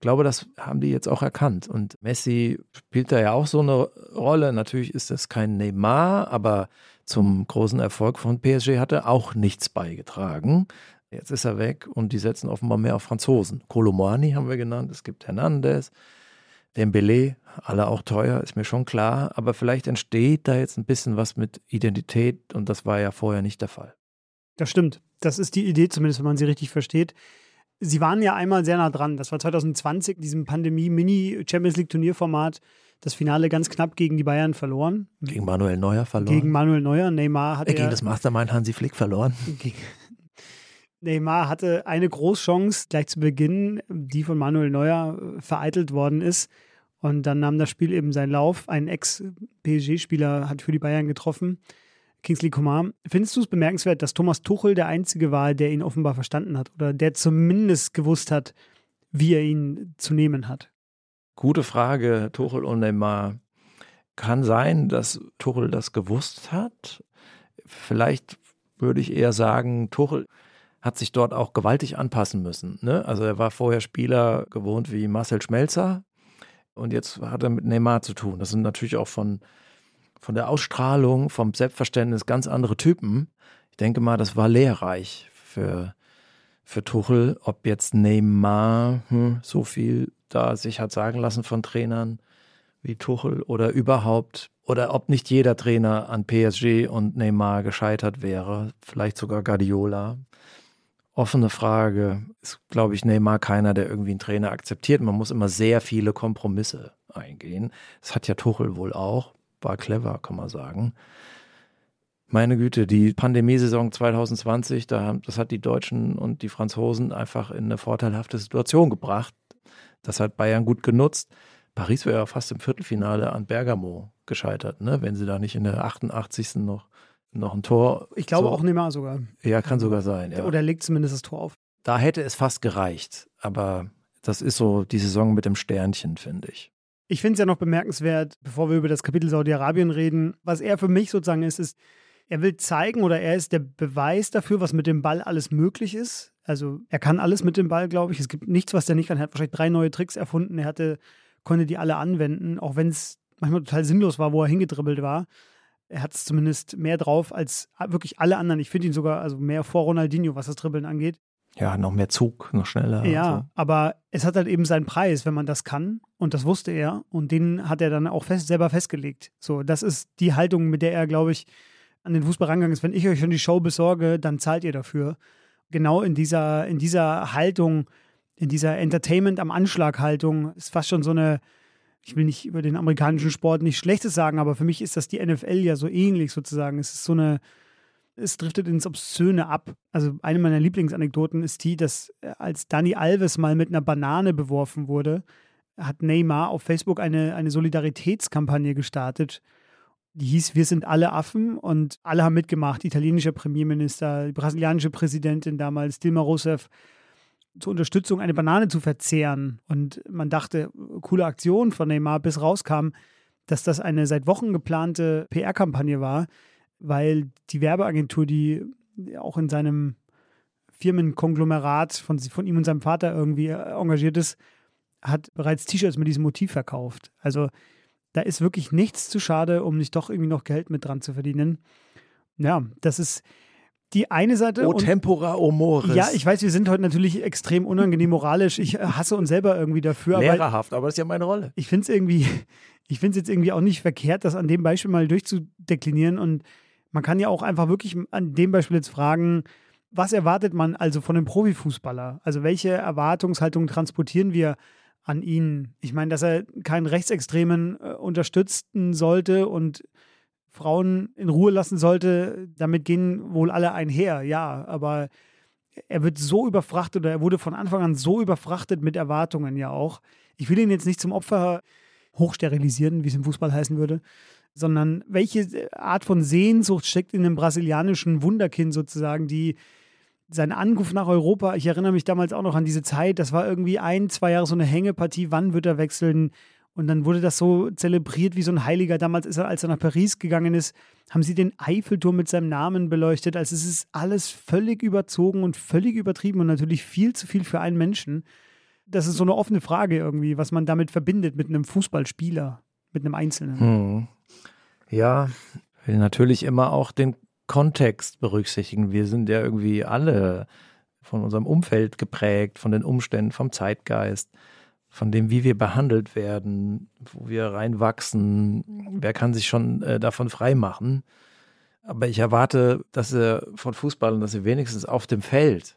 glaube, das haben die jetzt auch erkannt. Und Messi spielt da ja auch so eine Rolle. Natürlich ist das kein Neymar, aber zum großen Erfolg von PSG hat er auch nichts beigetragen. Jetzt ist er weg und die setzen offenbar mehr auf Franzosen. Colomani haben wir genannt, es gibt Hernandez, Dembele, alle auch teuer, ist mir schon klar, aber vielleicht entsteht da jetzt ein bisschen was mit Identität und das war ja vorher nicht der Fall. Das stimmt. Das ist die Idee, zumindest wenn man sie richtig versteht. Sie waren ja einmal sehr nah dran. Das war 2020, diesem Pandemie-Mini-Champions League-Turnierformat. Das Finale ganz knapp gegen die Bayern verloren. Gegen Manuel Neuer verloren. Gegen Manuel Neuer. Neymar hat. Äh, gegen das Mastermind Hansi Flick verloren. Neymar hatte eine Großchance gleich zu Beginn, die von Manuel Neuer äh, vereitelt worden ist. Und dann nahm das Spiel eben seinen Lauf. Ein Ex-PSG-Spieler hat für die Bayern getroffen, Kingsley Coman. Findest du es bemerkenswert, dass Thomas Tuchel der Einzige war, der ihn offenbar verstanden hat oder der zumindest gewusst hat, wie er ihn zu nehmen hat? Gute Frage, Tuchel und Neymar. Kann sein, dass Tuchel das gewusst hat. Vielleicht würde ich eher sagen, Tuchel hat sich dort auch gewaltig anpassen müssen. Ne? Also er war vorher Spieler gewohnt wie Marcel Schmelzer, und jetzt hat er mit Neymar zu tun. Das sind natürlich auch von, von der Ausstrahlung, vom Selbstverständnis ganz andere Typen. Ich denke mal, das war lehrreich für, für Tuchel, ob jetzt Neymar hm, so viel da sich hat sagen lassen von Trainern wie Tuchel oder überhaupt, oder ob nicht jeder Trainer an PSG und Neymar gescheitert wäre, vielleicht sogar Guardiola offene Frage. Ist, glaube ich, Neymar keiner, der irgendwie einen Trainer akzeptiert. Man muss immer sehr viele Kompromisse eingehen. Das hat ja Tuchel wohl auch. War clever, kann man sagen. Meine Güte, die Pandemiesaison 2020, da, das hat die Deutschen und die Franzosen einfach in eine vorteilhafte Situation gebracht. Das hat Bayern gut genutzt. Paris wäre ja fast im Viertelfinale an Bergamo gescheitert, ne? wenn sie da nicht in der 88. noch noch ein Tor. Ich glaube so. auch Neymar sogar. Ja, kann sogar sein. Ja. Oder legt zumindest das Tor auf. Da hätte es fast gereicht. Aber das ist so die Saison mit dem Sternchen, finde ich. Ich finde es ja noch bemerkenswert, bevor wir über das Kapitel Saudi-Arabien reden, was er für mich sozusagen ist, ist, er will zeigen oder er ist der Beweis dafür, was mit dem Ball alles möglich ist. Also er kann alles mit dem Ball, glaube ich. Es gibt nichts, was er nicht kann. Er hat wahrscheinlich drei neue Tricks erfunden. Er hatte, konnte die alle anwenden, auch wenn es manchmal total sinnlos war, wo er hingedribbelt war er hat es zumindest mehr drauf als wirklich alle anderen. Ich finde ihn sogar also mehr vor Ronaldinho, was das Dribbeln angeht. Ja, noch mehr Zug, noch schneller. Ja, so. aber es hat halt eben seinen Preis, wenn man das kann. Und das wusste er. Und den hat er dann auch fest, selber festgelegt. So, das ist die Haltung, mit der er, glaube ich, an den Fußball rangegangen ist. Wenn ich euch schon die Show besorge, dann zahlt ihr dafür. Genau in dieser, in dieser Haltung, in dieser Entertainment am Anschlag Haltung, ist fast schon so eine, ich will nicht über den amerikanischen Sport nichts Schlechtes sagen, aber für mich ist das die NFL ja so ähnlich sozusagen. Es ist so eine, es driftet ins Obszöne ab. Also eine meiner Lieblingsanekdoten ist die, dass äh, als Dani Alves mal mit einer Banane beworfen wurde, hat Neymar auf Facebook eine, eine Solidaritätskampagne gestartet. Die hieß Wir sind alle Affen und alle haben mitgemacht. Italienischer Premierminister, die brasilianische Präsidentin damals, Dilma Rousseff, zur Unterstützung eine Banane zu verzehren. Und man dachte, coole Aktion von Neymar, bis rauskam, dass das eine seit Wochen geplante PR-Kampagne war, weil die Werbeagentur, die auch in seinem Firmenkonglomerat von, von ihm und seinem Vater irgendwie engagiert ist, hat bereits T-Shirts mit diesem Motiv verkauft. Also da ist wirklich nichts zu schade, um nicht doch irgendwie noch Geld mit dran zu verdienen. Ja, das ist die eine Seite. O tempora o mores. Ja, ich weiß, wir sind heute natürlich extrem unangenehm moralisch. Ich hasse uns selber irgendwie dafür. Lehrerhaft, aber das ist ja meine Rolle. Ich finde es irgendwie, ich finde es jetzt irgendwie auch nicht verkehrt, das an dem Beispiel mal durchzudeklinieren. Und man kann ja auch einfach wirklich an dem Beispiel jetzt fragen, was erwartet man also von einem Profifußballer? Also welche Erwartungshaltung transportieren wir an ihn? Ich meine, dass er keinen Rechtsextremen äh, unterstützen sollte und Frauen in Ruhe lassen sollte, damit gehen wohl alle einher, ja, aber er wird so überfrachtet oder er wurde von Anfang an so überfrachtet mit Erwartungen ja auch. Ich will ihn jetzt nicht zum Opfer hochsterilisieren, wie es im Fußball heißen würde, sondern welche Art von Sehnsucht steckt in dem brasilianischen Wunderkind sozusagen, die sein Anruf nach Europa, ich erinnere mich damals auch noch an diese Zeit, das war irgendwie ein, zwei Jahre so eine Hängepartie, wann wird er wechseln? Und dann wurde das so zelebriert wie so ein Heiliger. Damals, ist er, als er nach Paris gegangen ist, haben sie den Eiffelturm mit seinem Namen beleuchtet. Also es ist alles völlig überzogen und völlig übertrieben und natürlich viel zu viel für einen Menschen. Das ist so eine offene Frage irgendwie, was man damit verbindet mit einem Fußballspieler, mit einem Einzelnen. Hm. Ja, will natürlich immer auch den Kontext berücksichtigen. Wir sind ja irgendwie alle von unserem Umfeld geprägt, von den Umständen, vom Zeitgeist, von dem, wie wir behandelt werden, wo wir reinwachsen. Wer kann sich schon äh, davon freimachen? Aber ich erwarte, dass sie von Fußballern, dass sie wenigstens auf dem Feld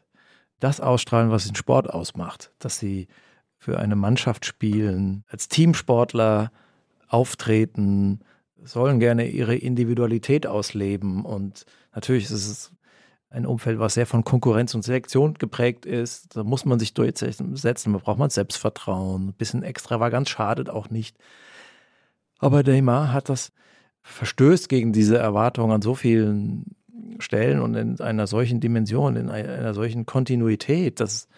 das ausstrahlen, was den Sport ausmacht. Dass sie für eine Mannschaft spielen, als Teamsportler auftreten, sollen gerne ihre Individualität ausleben. Und natürlich ist es ein Umfeld, was sehr von Konkurrenz und Selektion geprägt ist. Da muss man sich durchsetzen, da braucht man Selbstvertrauen. Ein bisschen Extravaganz schadet auch nicht. Aber Neymar hat das verstößt gegen diese Erwartungen an so vielen Stellen und in einer solchen Dimension, in einer solchen Kontinuität, dass,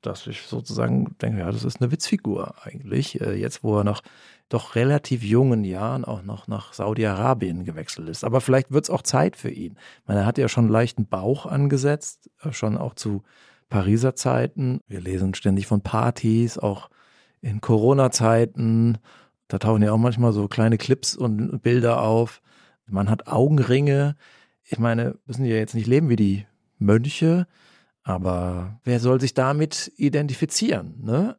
dass ich sozusagen denke, ja, das ist eine Witzfigur eigentlich. Äh, jetzt, wo er noch doch relativ jungen Jahren auch noch nach Saudi-Arabien gewechselt ist. Aber vielleicht wird es auch Zeit für ihn. Ich meine, er hat ja schon leichten Bauch angesetzt, äh, schon auch zu Pariser Zeiten. Wir lesen ständig von Partys, auch in Corona-Zeiten. Da tauchen ja auch manchmal so kleine Clips und Bilder auf. Man hat Augenringe. Ich meine, müssen ja jetzt nicht leben wie die Mönche, aber wer soll sich damit identifizieren? Ne?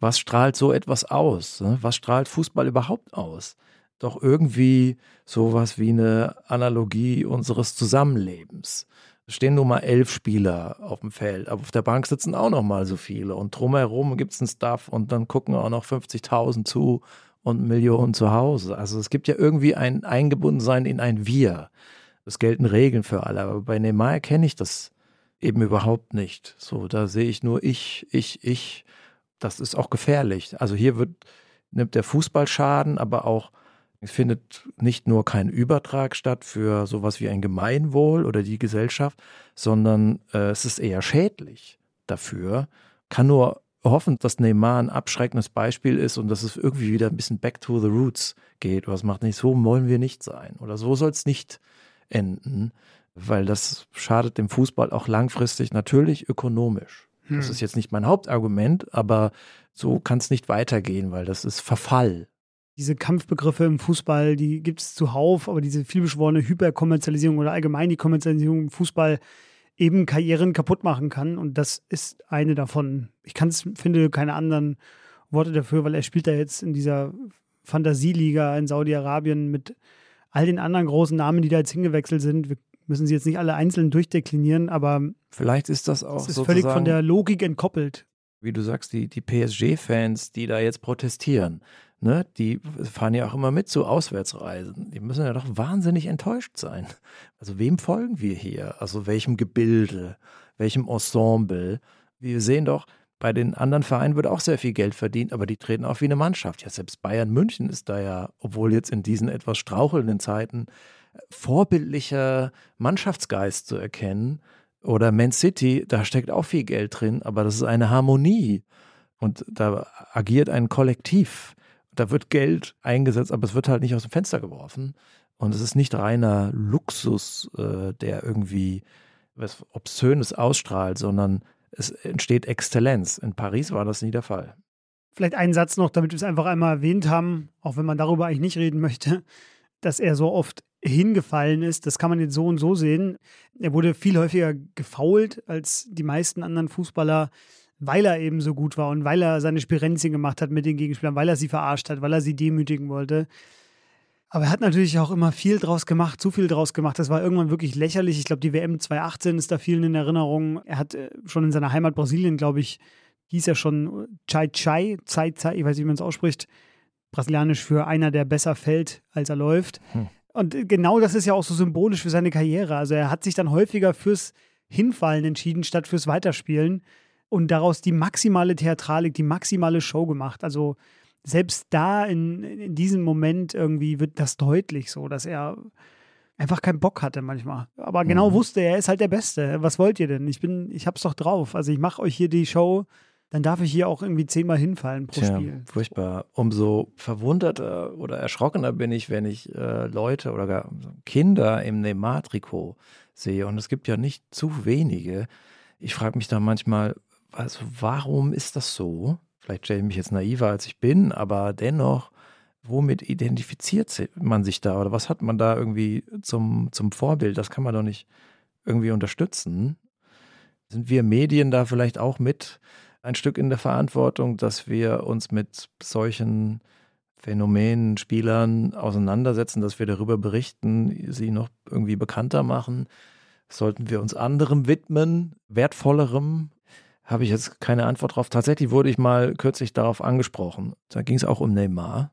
Was strahlt so etwas aus? Ne? Was strahlt Fußball überhaupt aus? Doch irgendwie sowas wie eine Analogie unseres Zusammenlebens. Es stehen nur mal elf Spieler auf dem Feld, aber auf der Bank sitzen auch noch mal so viele und drumherum gibt es einen Staff und dann gucken auch noch 50.000 zu und Millionen zu Hause. Also es gibt ja irgendwie ein Eingebundensein in ein Wir. Es gelten Regeln für alle, aber bei Neymar kenne ich das eben überhaupt nicht. So, da sehe ich nur ich, ich, ich das ist auch gefährlich. Also hier wird, nimmt der Fußball Schaden, aber auch es findet nicht nur kein Übertrag statt für sowas wie ein Gemeinwohl oder die Gesellschaft, sondern äh, es ist eher schädlich dafür. Kann nur hoffen, dass Neymar ein abschreckendes Beispiel ist und dass es irgendwie wieder ein bisschen back to the roots geht. Was macht nicht so, wollen wir nicht sein. Oder so soll es nicht enden, weil das schadet dem Fußball auch langfristig natürlich ökonomisch. Das hm. ist jetzt nicht mein Hauptargument, aber so kann es nicht weitergehen, weil das ist Verfall. Diese Kampfbegriffe im Fußball, die gibt es zuhauf, aber diese vielbeschworene Hyperkommerzialisierung oder allgemein die Kommerzialisierung im Fußball eben Karrieren kaputt machen kann. Und das ist eine davon. Ich kann es, finde keine anderen Worte dafür, weil er spielt da jetzt in dieser Fantasieliga in Saudi-Arabien mit all den anderen großen Namen, die da jetzt hingewechselt sind. Wir müssen sie jetzt nicht alle einzeln durchdeklinieren, aber vielleicht ist das auch es ist völlig von der Logik entkoppelt. Wie du sagst, die, die PSG-Fans, die da jetzt protestieren, ne, die fahren ja auch immer mit zu Auswärtsreisen. Die müssen ja doch wahnsinnig enttäuscht sein. Also wem folgen wir hier? Also welchem Gebilde, welchem Ensemble? Wir sehen doch, bei den anderen Vereinen wird auch sehr viel Geld verdient, aber die treten auf wie eine Mannschaft. Ja, selbst Bayern München ist da ja, obwohl jetzt in diesen etwas strauchelnden Zeiten vorbildlicher Mannschaftsgeist zu erkennen. Oder Man City, da steckt auch viel Geld drin, aber das ist eine Harmonie. Und da agiert ein Kollektiv. Da wird Geld eingesetzt, aber es wird halt nicht aus dem Fenster geworfen. Und es ist nicht reiner Luxus, äh, der irgendwie was Obszönes ausstrahlt, sondern es entsteht Exzellenz. In Paris war das nie der Fall. Vielleicht einen Satz noch, damit wir es einfach einmal erwähnt haben, auch wenn man darüber eigentlich nicht reden möchte, dass er so oft hingefallen ist. Das kann man jetzt so und so sehen. Er wurde viel häufiger gefault als die meisten anderen Fußballer, weil er eben so gut war und weil er seine Spirenzien gemacht hat mit den Gegenspielern, weil er sie verarscht hat, weil er sie demütigen wollte. Aber er hat natürlich auch immer viel draus gemacht, zu viel draus gemacht. Das war irgendwann wirklich lächerlich. Ich glaube, die WM 2018 ist da vielen in Erinnerung. Er hat äh, schon in seiner Heimat Brasilien, glaube ich, hieß er schon Chai Chai, Chai Chai, ich weiß nicht, wie man es ausspricht, brasilianisch für einer, der besser fällt, als er läuft. Hm. Und genau das ist ja auch so symbolisch für seine Karriere. Also er hat sich dann häufiger fürs Hinfallen entschieden, statt fürs Weiterspielen und daraus die maximale Theatralik, die maximale Show gemacht. Also selbst da in, in diesem Moment irgendwie wird das deutlich so, dass er einfach keinen Bock hatte manchmal. Aber genau mhm. wusste, er ist halt der Beste. Was wollt ihr denn? Ich bin, ich hab's doch drauf. Also ich mache euch hier die Show, dann darf ich hier auch irgendwie zehnmal hinfallen pro Tja, Spiel. Furchtbar. Umso verwunderter oder erschrockener bin ich, wenn ich äh, Leute oder gar Kinder im Neymar-Trikot sehe. Und es gibt ja nicht zu wenige. Ich frage mich da manchmal, also warum ist das so? Vielleicht stelle ich mich jetzt naiver, als ich bin, aber dennoch, womit identifiziert man sich da oder was hat man da irgendwie zum, zum Vorbild? Das kann man doch nicht irgendwie unterstützen. Sind wir Medien da vielleicht auch mit ein Stück in der Verantwortung, dass wir uns mit solchen Phänomenen, Spielern auseinandersetzen, dass wir darüber berichten, sie noch irgendwie bekannter machen? Sollten wir uns anderem widmen, wertvollerem, habe ich jetzt keine Antwort drauf. Tatsächlich wurde ich mal kürzlich darauf angesprochen. Da ging es auch um Neymar.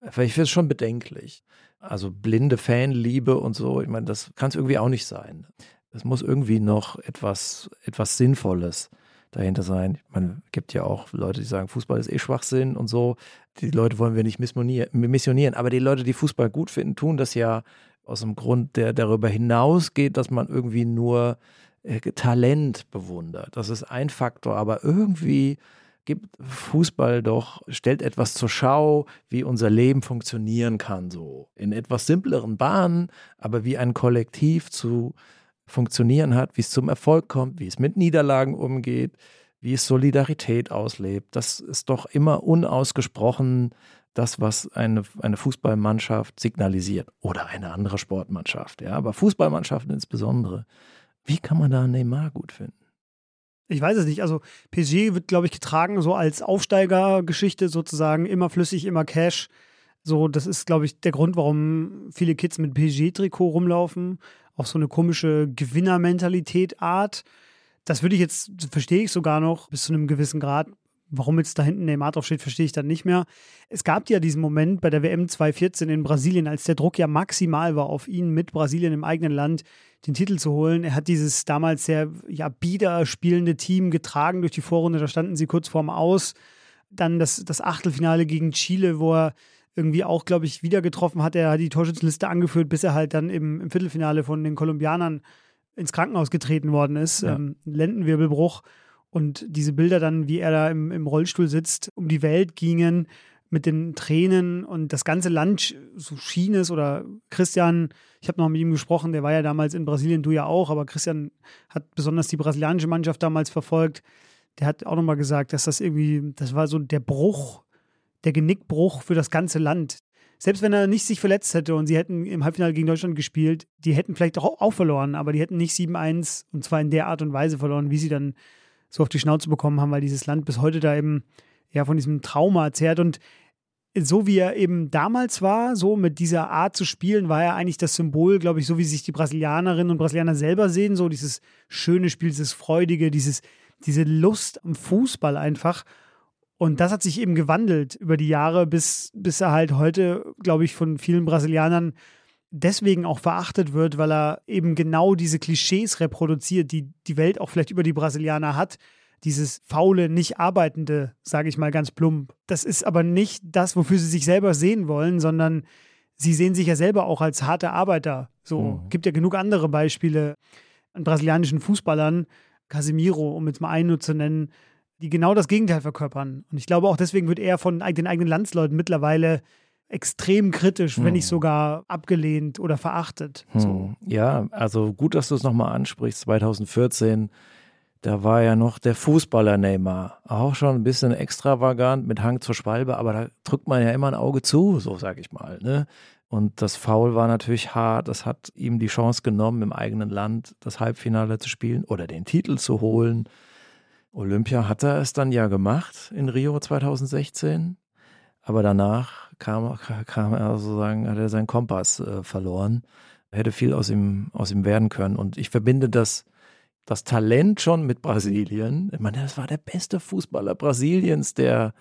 Weil ich finde es schon bedenklich. Also blinde Fanliebe und so, ich meine, das kann es irgendwie auch nicht sein. Es muss irgendwie noch etwas, etwas Sinnvolles dahinter sein. Man gibt ja auch Leute, die sagen, Fußball ist eh Schwachsinn und so. Die Leute wollen wir nicht missionieren. Aber die Leute, die Fußball gut finden, tun das ja aus einem Grund, der darüber hinausgeht, dass man irgendwie nur äh, Talent bewundert. Das ist ein Faktor, aber irgendwie gibt Fußball doch, stellt etwas zur Schau, wie unser Leben funktionieren kann, so in etwas simpleren Bahnen, aber wie ein Kollektiv zu funktionieren hat, wie es zum Erfolg kommt, wie es mit Niederlagen umgeht, wie es Solidarität auslebt. Das ist doch immer unausgesprochen das, was eine, eine Fußballmannschaft signalisiert oder eine andere Sportmannschaft. Ja, aber Fußballmannschaften insbesondere wie kann man da Neymar gut finden? Ich weiß es nicht. Also PSG wird, glaube ich, getragen so als Aufsteigergeschichte sozusagen, immer flüssig, immer Cash. So, das ist, glaube ich, der Grund, warum viele Kids mit PSG-Trikot rumlaufen. Auch so eine komische Gewinnermentalität-Art. Das würde ich jetzt, verstehe ich sogar noch bis zu einem gewissen Grad. Warum jetzt da hinten Neymar drauf steht, verstehe ich dann nicht mehr. Es gab ja diesen Moment bei der WM 2014 in Brasilien, als der Druck ja maximal war auf ihn mit Brasilien im eigenen Land den Titel zu holen. Er hat dieses damals sehr ja, bieder spielende Team getragen durch die Vorrunde. Da standen sie kurz vorm Aus. Dann das, das Achtelfinale gegen Chile, wo er irgendwie auch, glaube ich, wieder getroffen hat. Er hat die Torschützenliste angeführt, bis er halt dann im, im Viertelfinale von den Kolumbianern ins Krankenhaus getreten worden ist. Ja. Ähm, Lendenwirbelbruch. Und diese Bilder dann, wie er da im, im Rollstuhl sitzt, um die Welt gingen mit den Tränen und das ganze Land, so schien es, oder Christian, ich habe noch mit ihm gesprochen, der war ja damals in Brasilien, du ja auch, aber Christian hat besonders die brasilianische Mannschaft damals verfolgt. Der hat auch nochmal gesagt, dass das irgendwie, das war so der Bruch, der Genickbruch für das ganze Land. Selbst wenn er nicht sich verletzt hätte und sie hätten im Halbfinale gegen Deutschland gespielt, die hätten vielleicht auch, auch verloren, aber die hätten nicht 7-1 und zwar in der Art und Weise verloren, wie sie dann so auf die Schnauze bekommen haben, weil dieses Land bis heute da eben ja von diesem Trauma zehrt. Und so wie er eben damals war, so mit dieser Art zu spielen, war er eigentlich das Symbol, glaube ich, so wie sich die Brasilianerinnen und Brasilianer selber sehen, so dieses schöne Spiel, dieses freudige, dieses, diese Lust am Fußball einfach. Und das hat sich eben gewandelt über die Jahre, bis, bis er halt heute, glaube ich, von vielen Brasilianern deswegen auch verachtet wird, weil er eben genau diese Klischees reproduziert, die die Welt auch vielleicht über die Brasilianer hat dieses faule, nicht arbeitende, sage ich mal ganz plump. Das ist aber nicht das, wofür sie sich selber sehen wollen, sondern sie sehen sich ja selber auch als harte Arbeiter. So mhm. gibt ja genug andere Beispiele an brasilianischen Fußballern, Casemiro, um jetzt mal einen nur zu nennen, die genau das Gegenteil verkörpern. Und ich glaube auch deswegen wird er von den eigenen Landsleuten mittlerweile extrem kritisch, hm. wenn nicht sogar abgelehnt oder verachtet. Hm. So. Ja, also gut, dass du es nochmal ansprichst. 2014, da war ja noch der Fußballer Neymar. Auch schon ein bisschen extravagant mit Hang zur Schwalbe, aber da drückt man ja immer ein Auge zu, so sag ich mal. Ne? Und das Foul war natürlich hart. Das hat ihm die Chance genommen, im eigenen Land das Halbfinale zu spielen oder den Titel zu holen. Olympia hat er es dann ja gemacht in Rio 2016. Aber danach kam, kam er sozusagen, hat er seinen Kompass äh, verloren. Hätte viel aus ihm, aus ihm werden können. Und ich verbinde das, das Talent schon mit Brasilien. Ich meine, das war der beste Fußballer Brasiliens, der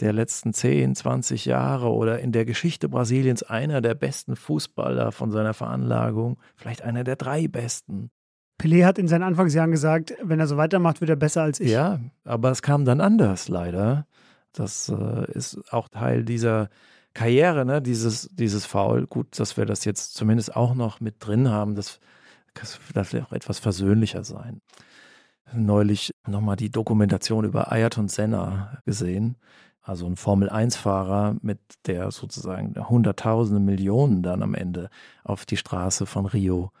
der letzten 10, 20 Jahre oder in der Geschichte Brasiliens einer der besten Fußballer von seiner Veranlagung, vielleicht einer der drei besten. Pelé hat in seinen Anfangsjahren gesagt, wenn er so weitermacht, wird er besser als ich. Ja, aber es kam dann anders, leider. Das äh, ist auch Teil dieser Karriere, ne? dieses, dieses Foul. Gut, dass wir das jetzt zumindest auch noch mit drin haben. Das, das darf auch etwas versöhnlicher sein. Neulich nochmal die Dokumentation über Ayrton Senna gesehen also ein Formel-1-Fahrer, mit der sozusagen Hunderttausende Millionen dann am Ende auf die Straße von Rio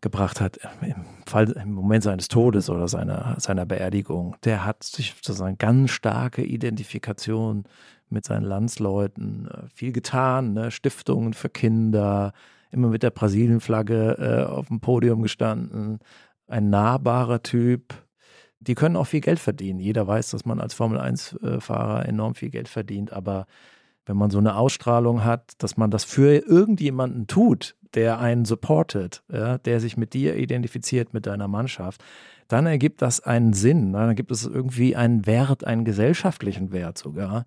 gebracht hat, im, Fall, im Moment seines Todes oder seiner, seiner Beerdigung, der hat sich sozusagen ganz starke Identifikation mit seinen Landsleuten, äh, viel getan, ne? Stiftungen für Kinder, immer mit der Brasilienflagge äh, auf dem Podium gestanden, ein nahbarer Typ, die können auch viel Geld verdienen. Jeder weiß, dass man als Formel-1-Fahrer enorm viel Geld verdient, aber wenn man so eine Ausstrahlung hat, dass man das für irgendjemanden tut, der einen supportet, ja, der sich mit dir identifiziert, mit deiner Mannschaft, dann ergibt das einen Sinn. Dann gibt es irgendwie einen Wert, einen gesellschaftlichen Wert sogar.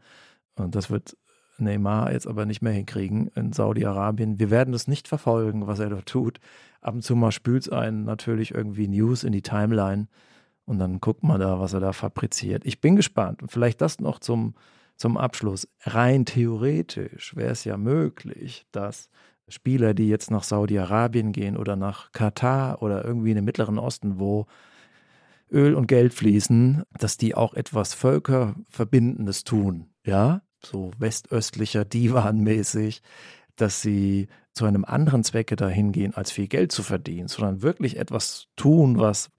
Und das wird Neymar jetzt aber nicht mehr hinkriegen in Saudi-Arabien. Wir werden es nicht verfolgen, was er dort tut. Ab und zu mal spült es einen natürlich irgendwie News in die Timeline. Und dann guckt man da, was er da fabriziert. Ich bin gespannt. Und vielleicht das noch zum, zum Abschluss. Rein theoretisch wäre es ja möglich, dass Spieler, die jetzt nach Saudi-Arabien gehen oder nach Katar oder irgendwie in den Mittleren Osten, wo Öl und Geld fließen, dass die auch etwas Völkerverbindendes tun. Ja, so westöstlicher Divan-mäßig, dass sie zu einem anderen Zwecke dahin gehen, als viel Geld zu verdienen, sondern wirklich etwas tun, was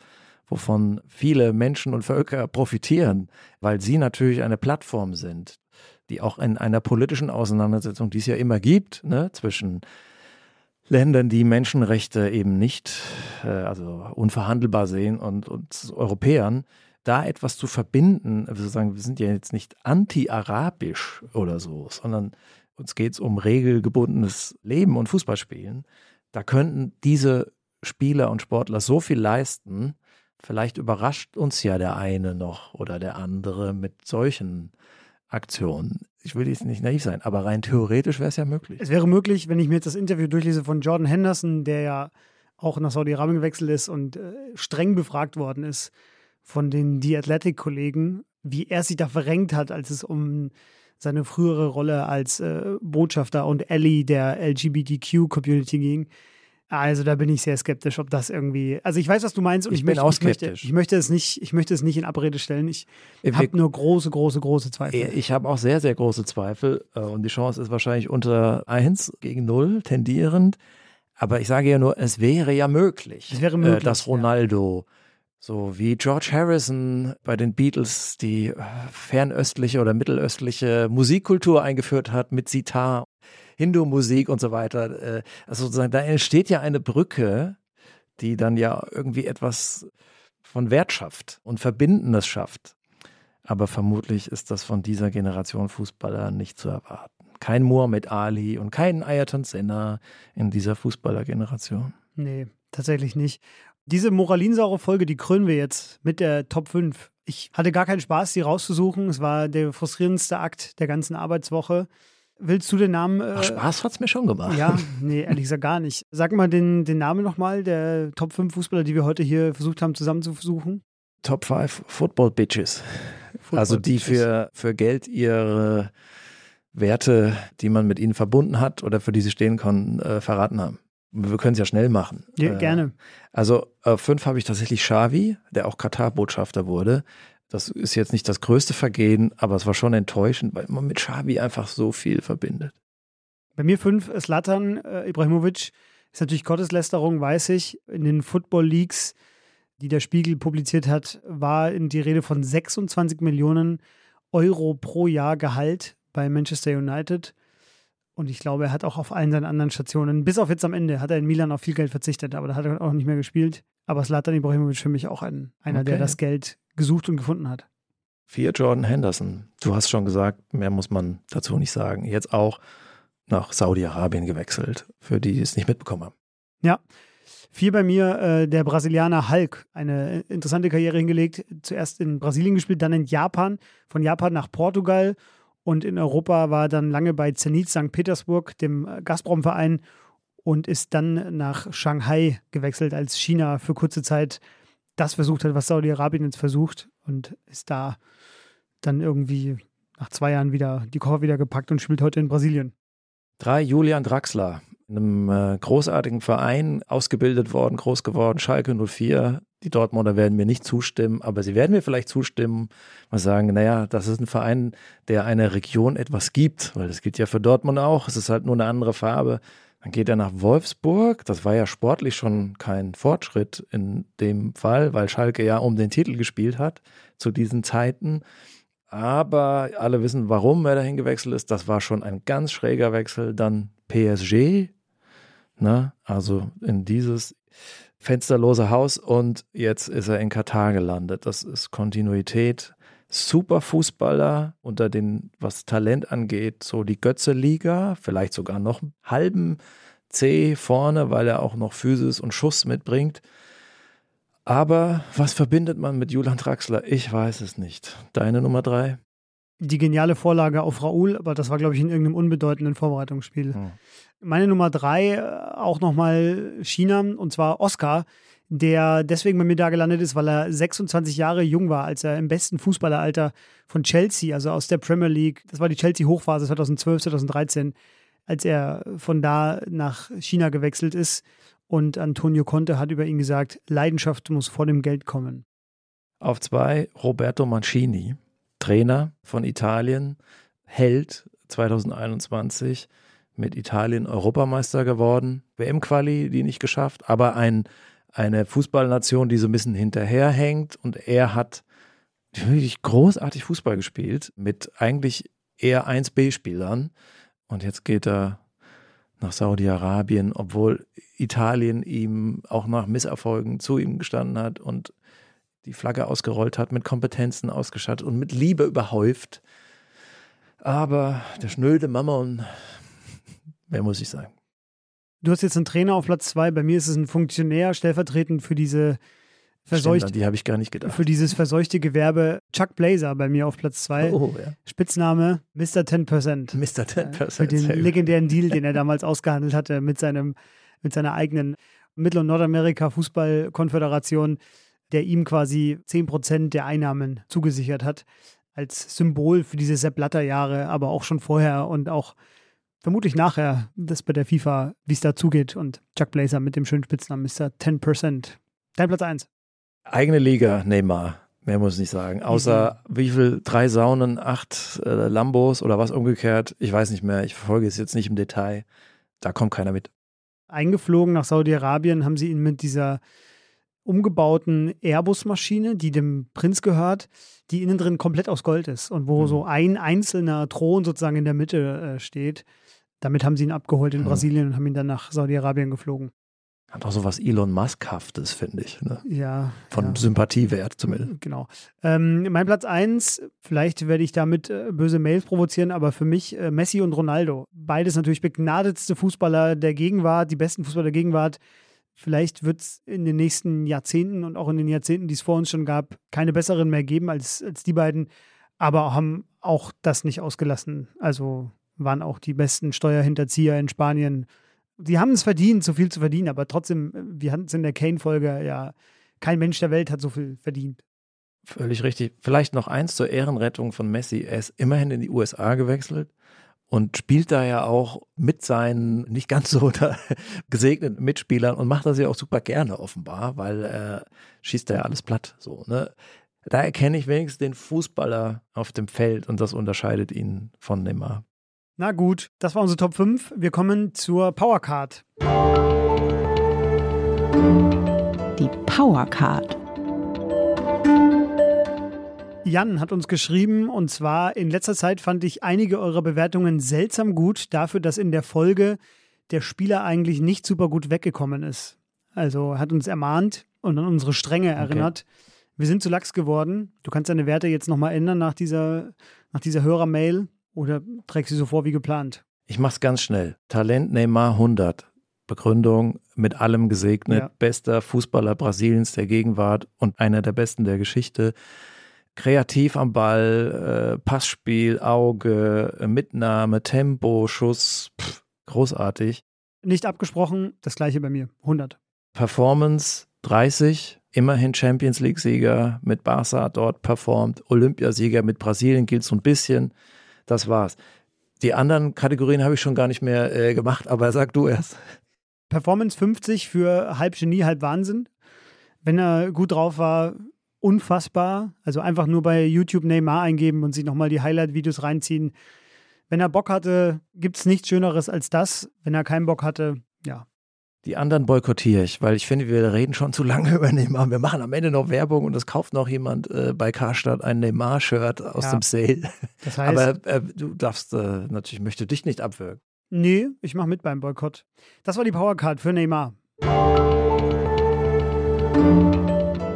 wovon viele Menschen und Völker profitieren, weil sie natürlich eine Plattform sind, die auch in einer politischen Auseinandersetzung, die es ja immer gibt, ne, zwischen Ländern, die Menschenrechte eben nicht, äh, also unverhandelbar sehen und, und Europäern, da etwas zu verbinden, also sagen, wir sind ja jetzt nicht anti-arabisch oder so, sondern uns geht es um regelgebundenes Leben und Fußballspielen. Da könnten diese Spieler und Sportler so viel leisten, Vielleicht überrascht uns ja der eine noch oder der andere mit solchen Aktionen. Ich will jetzt nicht naiv sein, aber rein theoretisch wäre es ja möglich. Es wäre möglich, wenn ich mir jetzt das Interview durchlese von Jordan Henderson, der ja auch nach Saudi-Arabien gewechselt ist und äh, streng befragt worden ist von den The Athletic-Kollegen, wie er sich da verrenkt hat, als es um seine frühere Rolle als äh, Botschafter und Ally der LGBTQ-Community ging. Also da bin ich sehr skeptisch, ob das irgendwie. Also ich weiß, was du meinst und ich, ich bin möchte, auch skeptisch. Ich möchte, ich möchte, es nicht, ich möchte es nicht in Abrede stellen. Ich habe nur große, große, große Zweifel. Ich habe auch sehr, sehr große Zweifel äh, und die Chance ist wahrscheinlich unter 1 gegen 0 tendierend. Aber ich sage ja nur, es wäre ja möglich, es wäre möglich äh, dass Ronaldo, ja. so wie George Harrison bei den Beatles, die äh, fernöstliche oder mittelöstliche Musikkultur eingeführt hat mit Sitar Hindu-Musik und so weiter. Äh, also sozusagen, da entsteht ja eine Brücke, die dann ja irgendwie etwas von Wert schafft und Verbindendes schafft. Aber vermutlich ist das von dieser Generation Fußballer nicht zu erwarten. Kein Muhammad Ali und kein Ayrton Senna in dieser Fußballergeneration. Nee, tatsächlich nicht. Diese moralinsaure Folge, die krönen wir jetzt mit der Top 5. Ich hatte gar keinen Spaß, sie rauszusuchen. Es war der frustrierendste Akt der ganzen Arbeitswoche. Willst du den Namen? Äh, Ach, Spaß es mir schon gemacht. Ja, nee, ehrlich gesagt gar nicht. Sag mal den, den Namen nochmal der Top 5 Fußballer, die wir heute hier versucht haben zusammenzusuchen. Top 5 Football Bitches. Football also die Bitches. für, für Geld ihre Werte, die man mit ihnen verbunden hat oder für die sie stehen können, äh, verraten haben. Wir können es ja schnell machen. Ja, äh, gerne. Also äh, fünf habe ich tatsächlich Xavi, der auch Katar-Botschafter wurde. Das ist jetzt nicht das größte Vergehen, aber es war schon enttäuschend, weil man mit Xavi einfach so viel verbindet. Bei mir fünf, Slatan äh, Ibrahimovic. Ist natürlich Gotteslästerung, weiß ich. In den Football Leagues, die der Spiegel publiziert hat, war in die Rede von 26 Millionen Euro pro Jahr Gehalt bei Manchester United. Und ich glaube, er hat auch auf allen seinen anderen Stationen, bis auf jetzt am Ende, hat er in Milan auf viel Geld verzichtet, aber da hat er auch nicht mehr gespielt. Aber Slatan Ibrahimovic für mich auch ein, einer, okay. der das Geld gesucht und gefunden hat. Vier Jordan Henderson. Du hast schon gesagt, mehr muss man dazu nicht sagen. Jetzt auch nach Saudi-Arabien gewechselt, für die, die es nicht mitbekommen haben. Ja. Vier bei mir äh, der Brasilianer Hulk, eine interessante Karriere hingelegt. Zuerst in Brasilien gespielt, dann in Japan, von Japan nach Portugal und in Europa war dann lange bei Zenit St. Petersburg, dem äh, Gazprom-Verein, und ist dann nach Shanghai gewechselt, als China für kurze Zeit das versucht hat, was Saudi-Arabien jetzt versucht und ist da dann irgendwie nach zwei Jahren wieder die Koffer wieder gepackt und spielt heute in Brasilien. Drei Julian Draxler, in einem äh, großartigen Verein ausgebildet worden, groß geworden, Schalke 04, die Dortmunder werden mir nicht zustimmen, aber sie werden mir vielleicht zustimmen und sagen, naja, das ist ein Verein, der einer Region etwas gibt, weil das gilt ja für Dortmund auch. Es ist halt nur eine andere Farbe. Dann geht er nach Wolfsburg. Das war ja sportlich schon kein Fortschritt in dem Fall, weil Schalke ja um den Titel gespielt hat zu diesen Zeiten. Aber alle wissen, warum er dahin gewechselt ist. Das war schon ein ganz schräger Wechsel. Dann PSG, ne? also in dieses fensterlose Haus und jetzt ist er in Katar gelandet. Das ist Kontinuität. Super Fußballer unter den, was Talent angeht, so die Götze-Liga, vielleicht sogar noch einen halben C vorne, weil er auch noch Physis und Schuss mitbringt. Aber was verbindet man mit Julian Draxler? Ich weiß es nicht. Deine Nummer drei? Die geniale Vorlage auf Raoul, aber das war, glaube ich, in irgendeinem unbedeutenden Vorbereitungsspiel. Hm. Meine Nummer drei, äh, auch nochmal China, und zwar Oscar, der deswegen bei mir da gelandet ist, weil er 26 Jahre jung war, als er im besten Fußballeralter von Chelsea, also aus der Premier League, das war die Chelsea-Hochphase 2012, 2013, als er von da nach China gewechselt ist. Und Antonio Conte hat über ihn gesagt, Leidenschaft muss vor dem Geld kommen. Auf zwei Roberto Mancini, Trainer von Italien, Held 2021 mit Italien Europameister geworden, WM-Quali, die nicht geschafft, aber ein, eine Fußballnation, die so ein bisschen hinterherhängt und er hat wirklich großartig Fußball gespielt mit eigentlich eher 1B-Spielern und jetzt geht er nach Saudi-Arabien, obwohl Italien ihm auch nach Misserfolgen zu ihm gestanden hat und die Flagge ausgerollt hat, mit Kompetenzen ausgestattet und mit Liebe überhäuft. Aber der schnöde Mammon Mehr muss ich sagen. Du hast jetzt einen Trainer auf Platz zwei. Bei mir ist es ein Funktionär, stellvertretend für diese verseuchte. die habe ich gar nicht gedacht. Für dieses verseuchte Gewerbe. Chuck Blazer bei mir auf Platz zwei. Oh, ja. Spitzname Mr. 10%. Mr. 10%. Für den legendären Deal, den er damals ausgehandelt hatte mit, seinem, mit seiner eigenen Mittel- und Nordamerika Fußballkonföderation, der ihm quasi 10% der Einnahmen zugesichert hat. Als Symbol für diese Sepp Blatter-Jahre, aber auch schon vorher und auch vermutlich nachher das bei der FIFA, wie es da zugeht. Und Chuck Blazer mit dem schönen Spitznamen Mr. 10%. Dein Platz 1. Eigene Liga, Neymar. Mehr muss ich nicht sagen. Außer wie viel? Drei Saunen, acht äh, Lambos oder was umgekehrt? Ich weiß nicht mehr. Ich verfolge es jetzt nicht im Detail. Da kommt keiner mit. Eingeflogen nach Saudi-Arabien haben sie ihn mit dieser umgebauten Airbus-Maschine, die dem Prinz gehört, die innen drin komplett aus Gold ist und wo mhm. so ein einzelner Thron sozusagen in der Mitte äh, steht. Damit haben sie ihn abgeholt in mhm. Brasilien und haben ihn dann nach Saudi-Arabien geflogen. Hat auch so was Elon Musk-haftes, finde ich. Ne? Ja. Von ja. Sympathiewert zumindest. Genau. Ähm, mein Platz 1, vielleicht werde ich damit äh, böse Mails provozieren, aber für mich äh, Messi und Ronaldo. Beides natürlich begnadetste Fußballer der Gegenwart, die besten Fußballer der Gegenwart. Vielleicht wird es in den nächsten Jahrzehnten und auch in den Jahrzehnten, die es vor uns schon gab, keine besseren mehr geben als, als die beiden, aber haben auch das nicht ausgelassen. Also waren auch die besten Steuerhinterzieher in Spanien. Die haben es verdient, so viel zu verdienen, aber trotzdem, wir hatten es in der Kane-Folge, ja, kein Mensch der Welt hat so viel verdient. Völlig richtig. Vielleicht noch eins zur Ehrenrettung von Messi. Er ist immerhin in die USA gewechselt und spielt da ja auch mit seinen nicht ganz so gesegneten Mitspielern und macht das ja auch super gerne offenbar, weil er schießt da ja alles platt. So, ne? Da erkenne ich wenigstens den Fußballer auf dem Feld und das unterscheidet ihn von Neymar. Na gut, das war unsere Top 5. Wir kommen zur Powercard. Die Powercard. Jan hat uns geschrieben und zwar in letzter Zeit fand ich einige eurer Bewertungen seltsam gut dafür, dass in der Folge der Spieler eigentlich nicht super gut weggekommen ist. Also hat uns ermahnt und an unsere Strenge erinnert. Okay. Wir sind zu lax geworden. Du kannst deine Werte jetzt nochmal ändern nach dieser, nach dieser Hörermail oder trägst sie so vor wie geplant? Ich mach's ganz schnell. Talent Neymar 100. Begründung mit allem gesegnet. Ja. Bester Fußballer Brasiliens der Gegenwart und einer der besten der Geschichte. Kreativ am Ball, äh, Passspiel, Auge, Mitnahme, Tempo, Schuss. Pff, großartig. Nicht abgesprochen, das gleiche bei mir. 100. Performance 30, immerhin Champions League-Sieger mit Barca dort performt, Olympiasieger mit Brasilien gilt so ein bisschen. Das war's. Die anderen Kategorien habe ich schon gar nicht mehr äh, gemacht, aber sag du erst. Performance 50 für halb Genie, halb Wahnsinn. Wenn er gut drauf war, unfassbar. Also einfach nur bei YouTube Neymar eingeben und sich nochmal die Highlight-Videos reinziehen. Wenn er Bock hatte, gibt es nichts Schöneres als das. Wenn er keinen Bock hatte, ja, die anderen boykottiere ich, weil ich finde, wir reden schon zu lange über Neymar. Wir machen am Ende noch Werbung und es kauft noch jemand äh, bei Karstadt ein Neymar-Shirt aus ja. dem Sale. Das heißt, Aber äh, du darfst äh, natürlich, möchte dich nicht abwürgen. Nee, ich mache mit beim Boykott. Das war die Powercard für Neymar.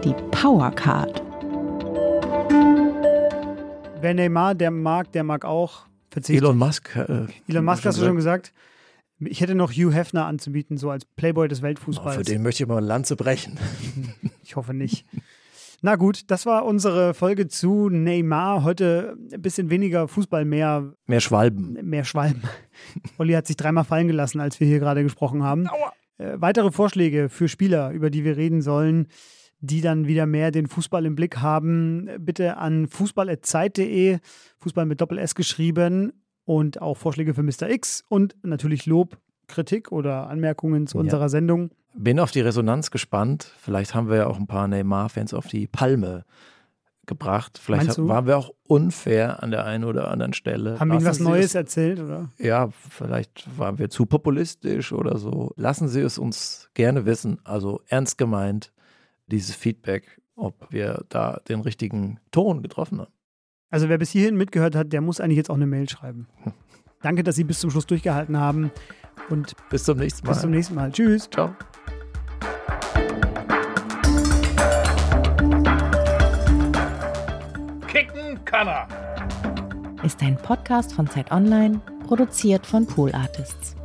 Die Powercard. Wer Neymar, der mag, der mag auch. Verzichtet. Elon Musk. Äh, Elon Musk hast du schon gesagt. Ich hätte noch Hugh Hefner anzubieten, so als Playboy des Weltfußballs. Oh, für den möchte ich mal ein Land zu brechen. ich hoffe nicht. Na gut, das war unsere Folge zu Neymar. Heute ein bisschen weniger Fußball, mehr. Mehr Schwalben. Mehr Schwalben. Olli hat sich dreimal fallen gelassen, als wir hier gerade gesprochen haben. Äh, weitere Vorschläge für Spieler, über die wir reden sollen, die dann wieder mehr den Fußball im Blick haben, bitte an fußball.zeit.de, Fußball mit Doppel S geschrieben und auch Vorschläge für Mr. X und natürlich Lob, Kritik oder Anmerkungen zu ja. unserer Sendung. Bin auf die Resonanz gespannt. Vielleicht haben wir ja auch ein paar Neymar-Fans auf die Palme gebracht. Vielleicht waren wir auch unfair an der einen oder anderen Stelle. Haben wir was Neues es, erzählt, oder? Ja, vielleicht waren wir zu populistisch oder so. Lassen Sie es uns gerne wissen. Also ernst gemeint, dieses Feedback, ob wir da den richtigen Ton getroffen haben. Also wer bis hierhin mitgehört hat, der muss eigentlich jetzt auch eine Mail schreiben. Danke, dass Sie bis zum Schluss durchgehalten haben und bis zum nächsten Mal. Bis zum nächsten Mal. Tschüss. Ciao. Kicken kann er. Ist ein Podcast von Zeit Online, produziert von Pool Artists.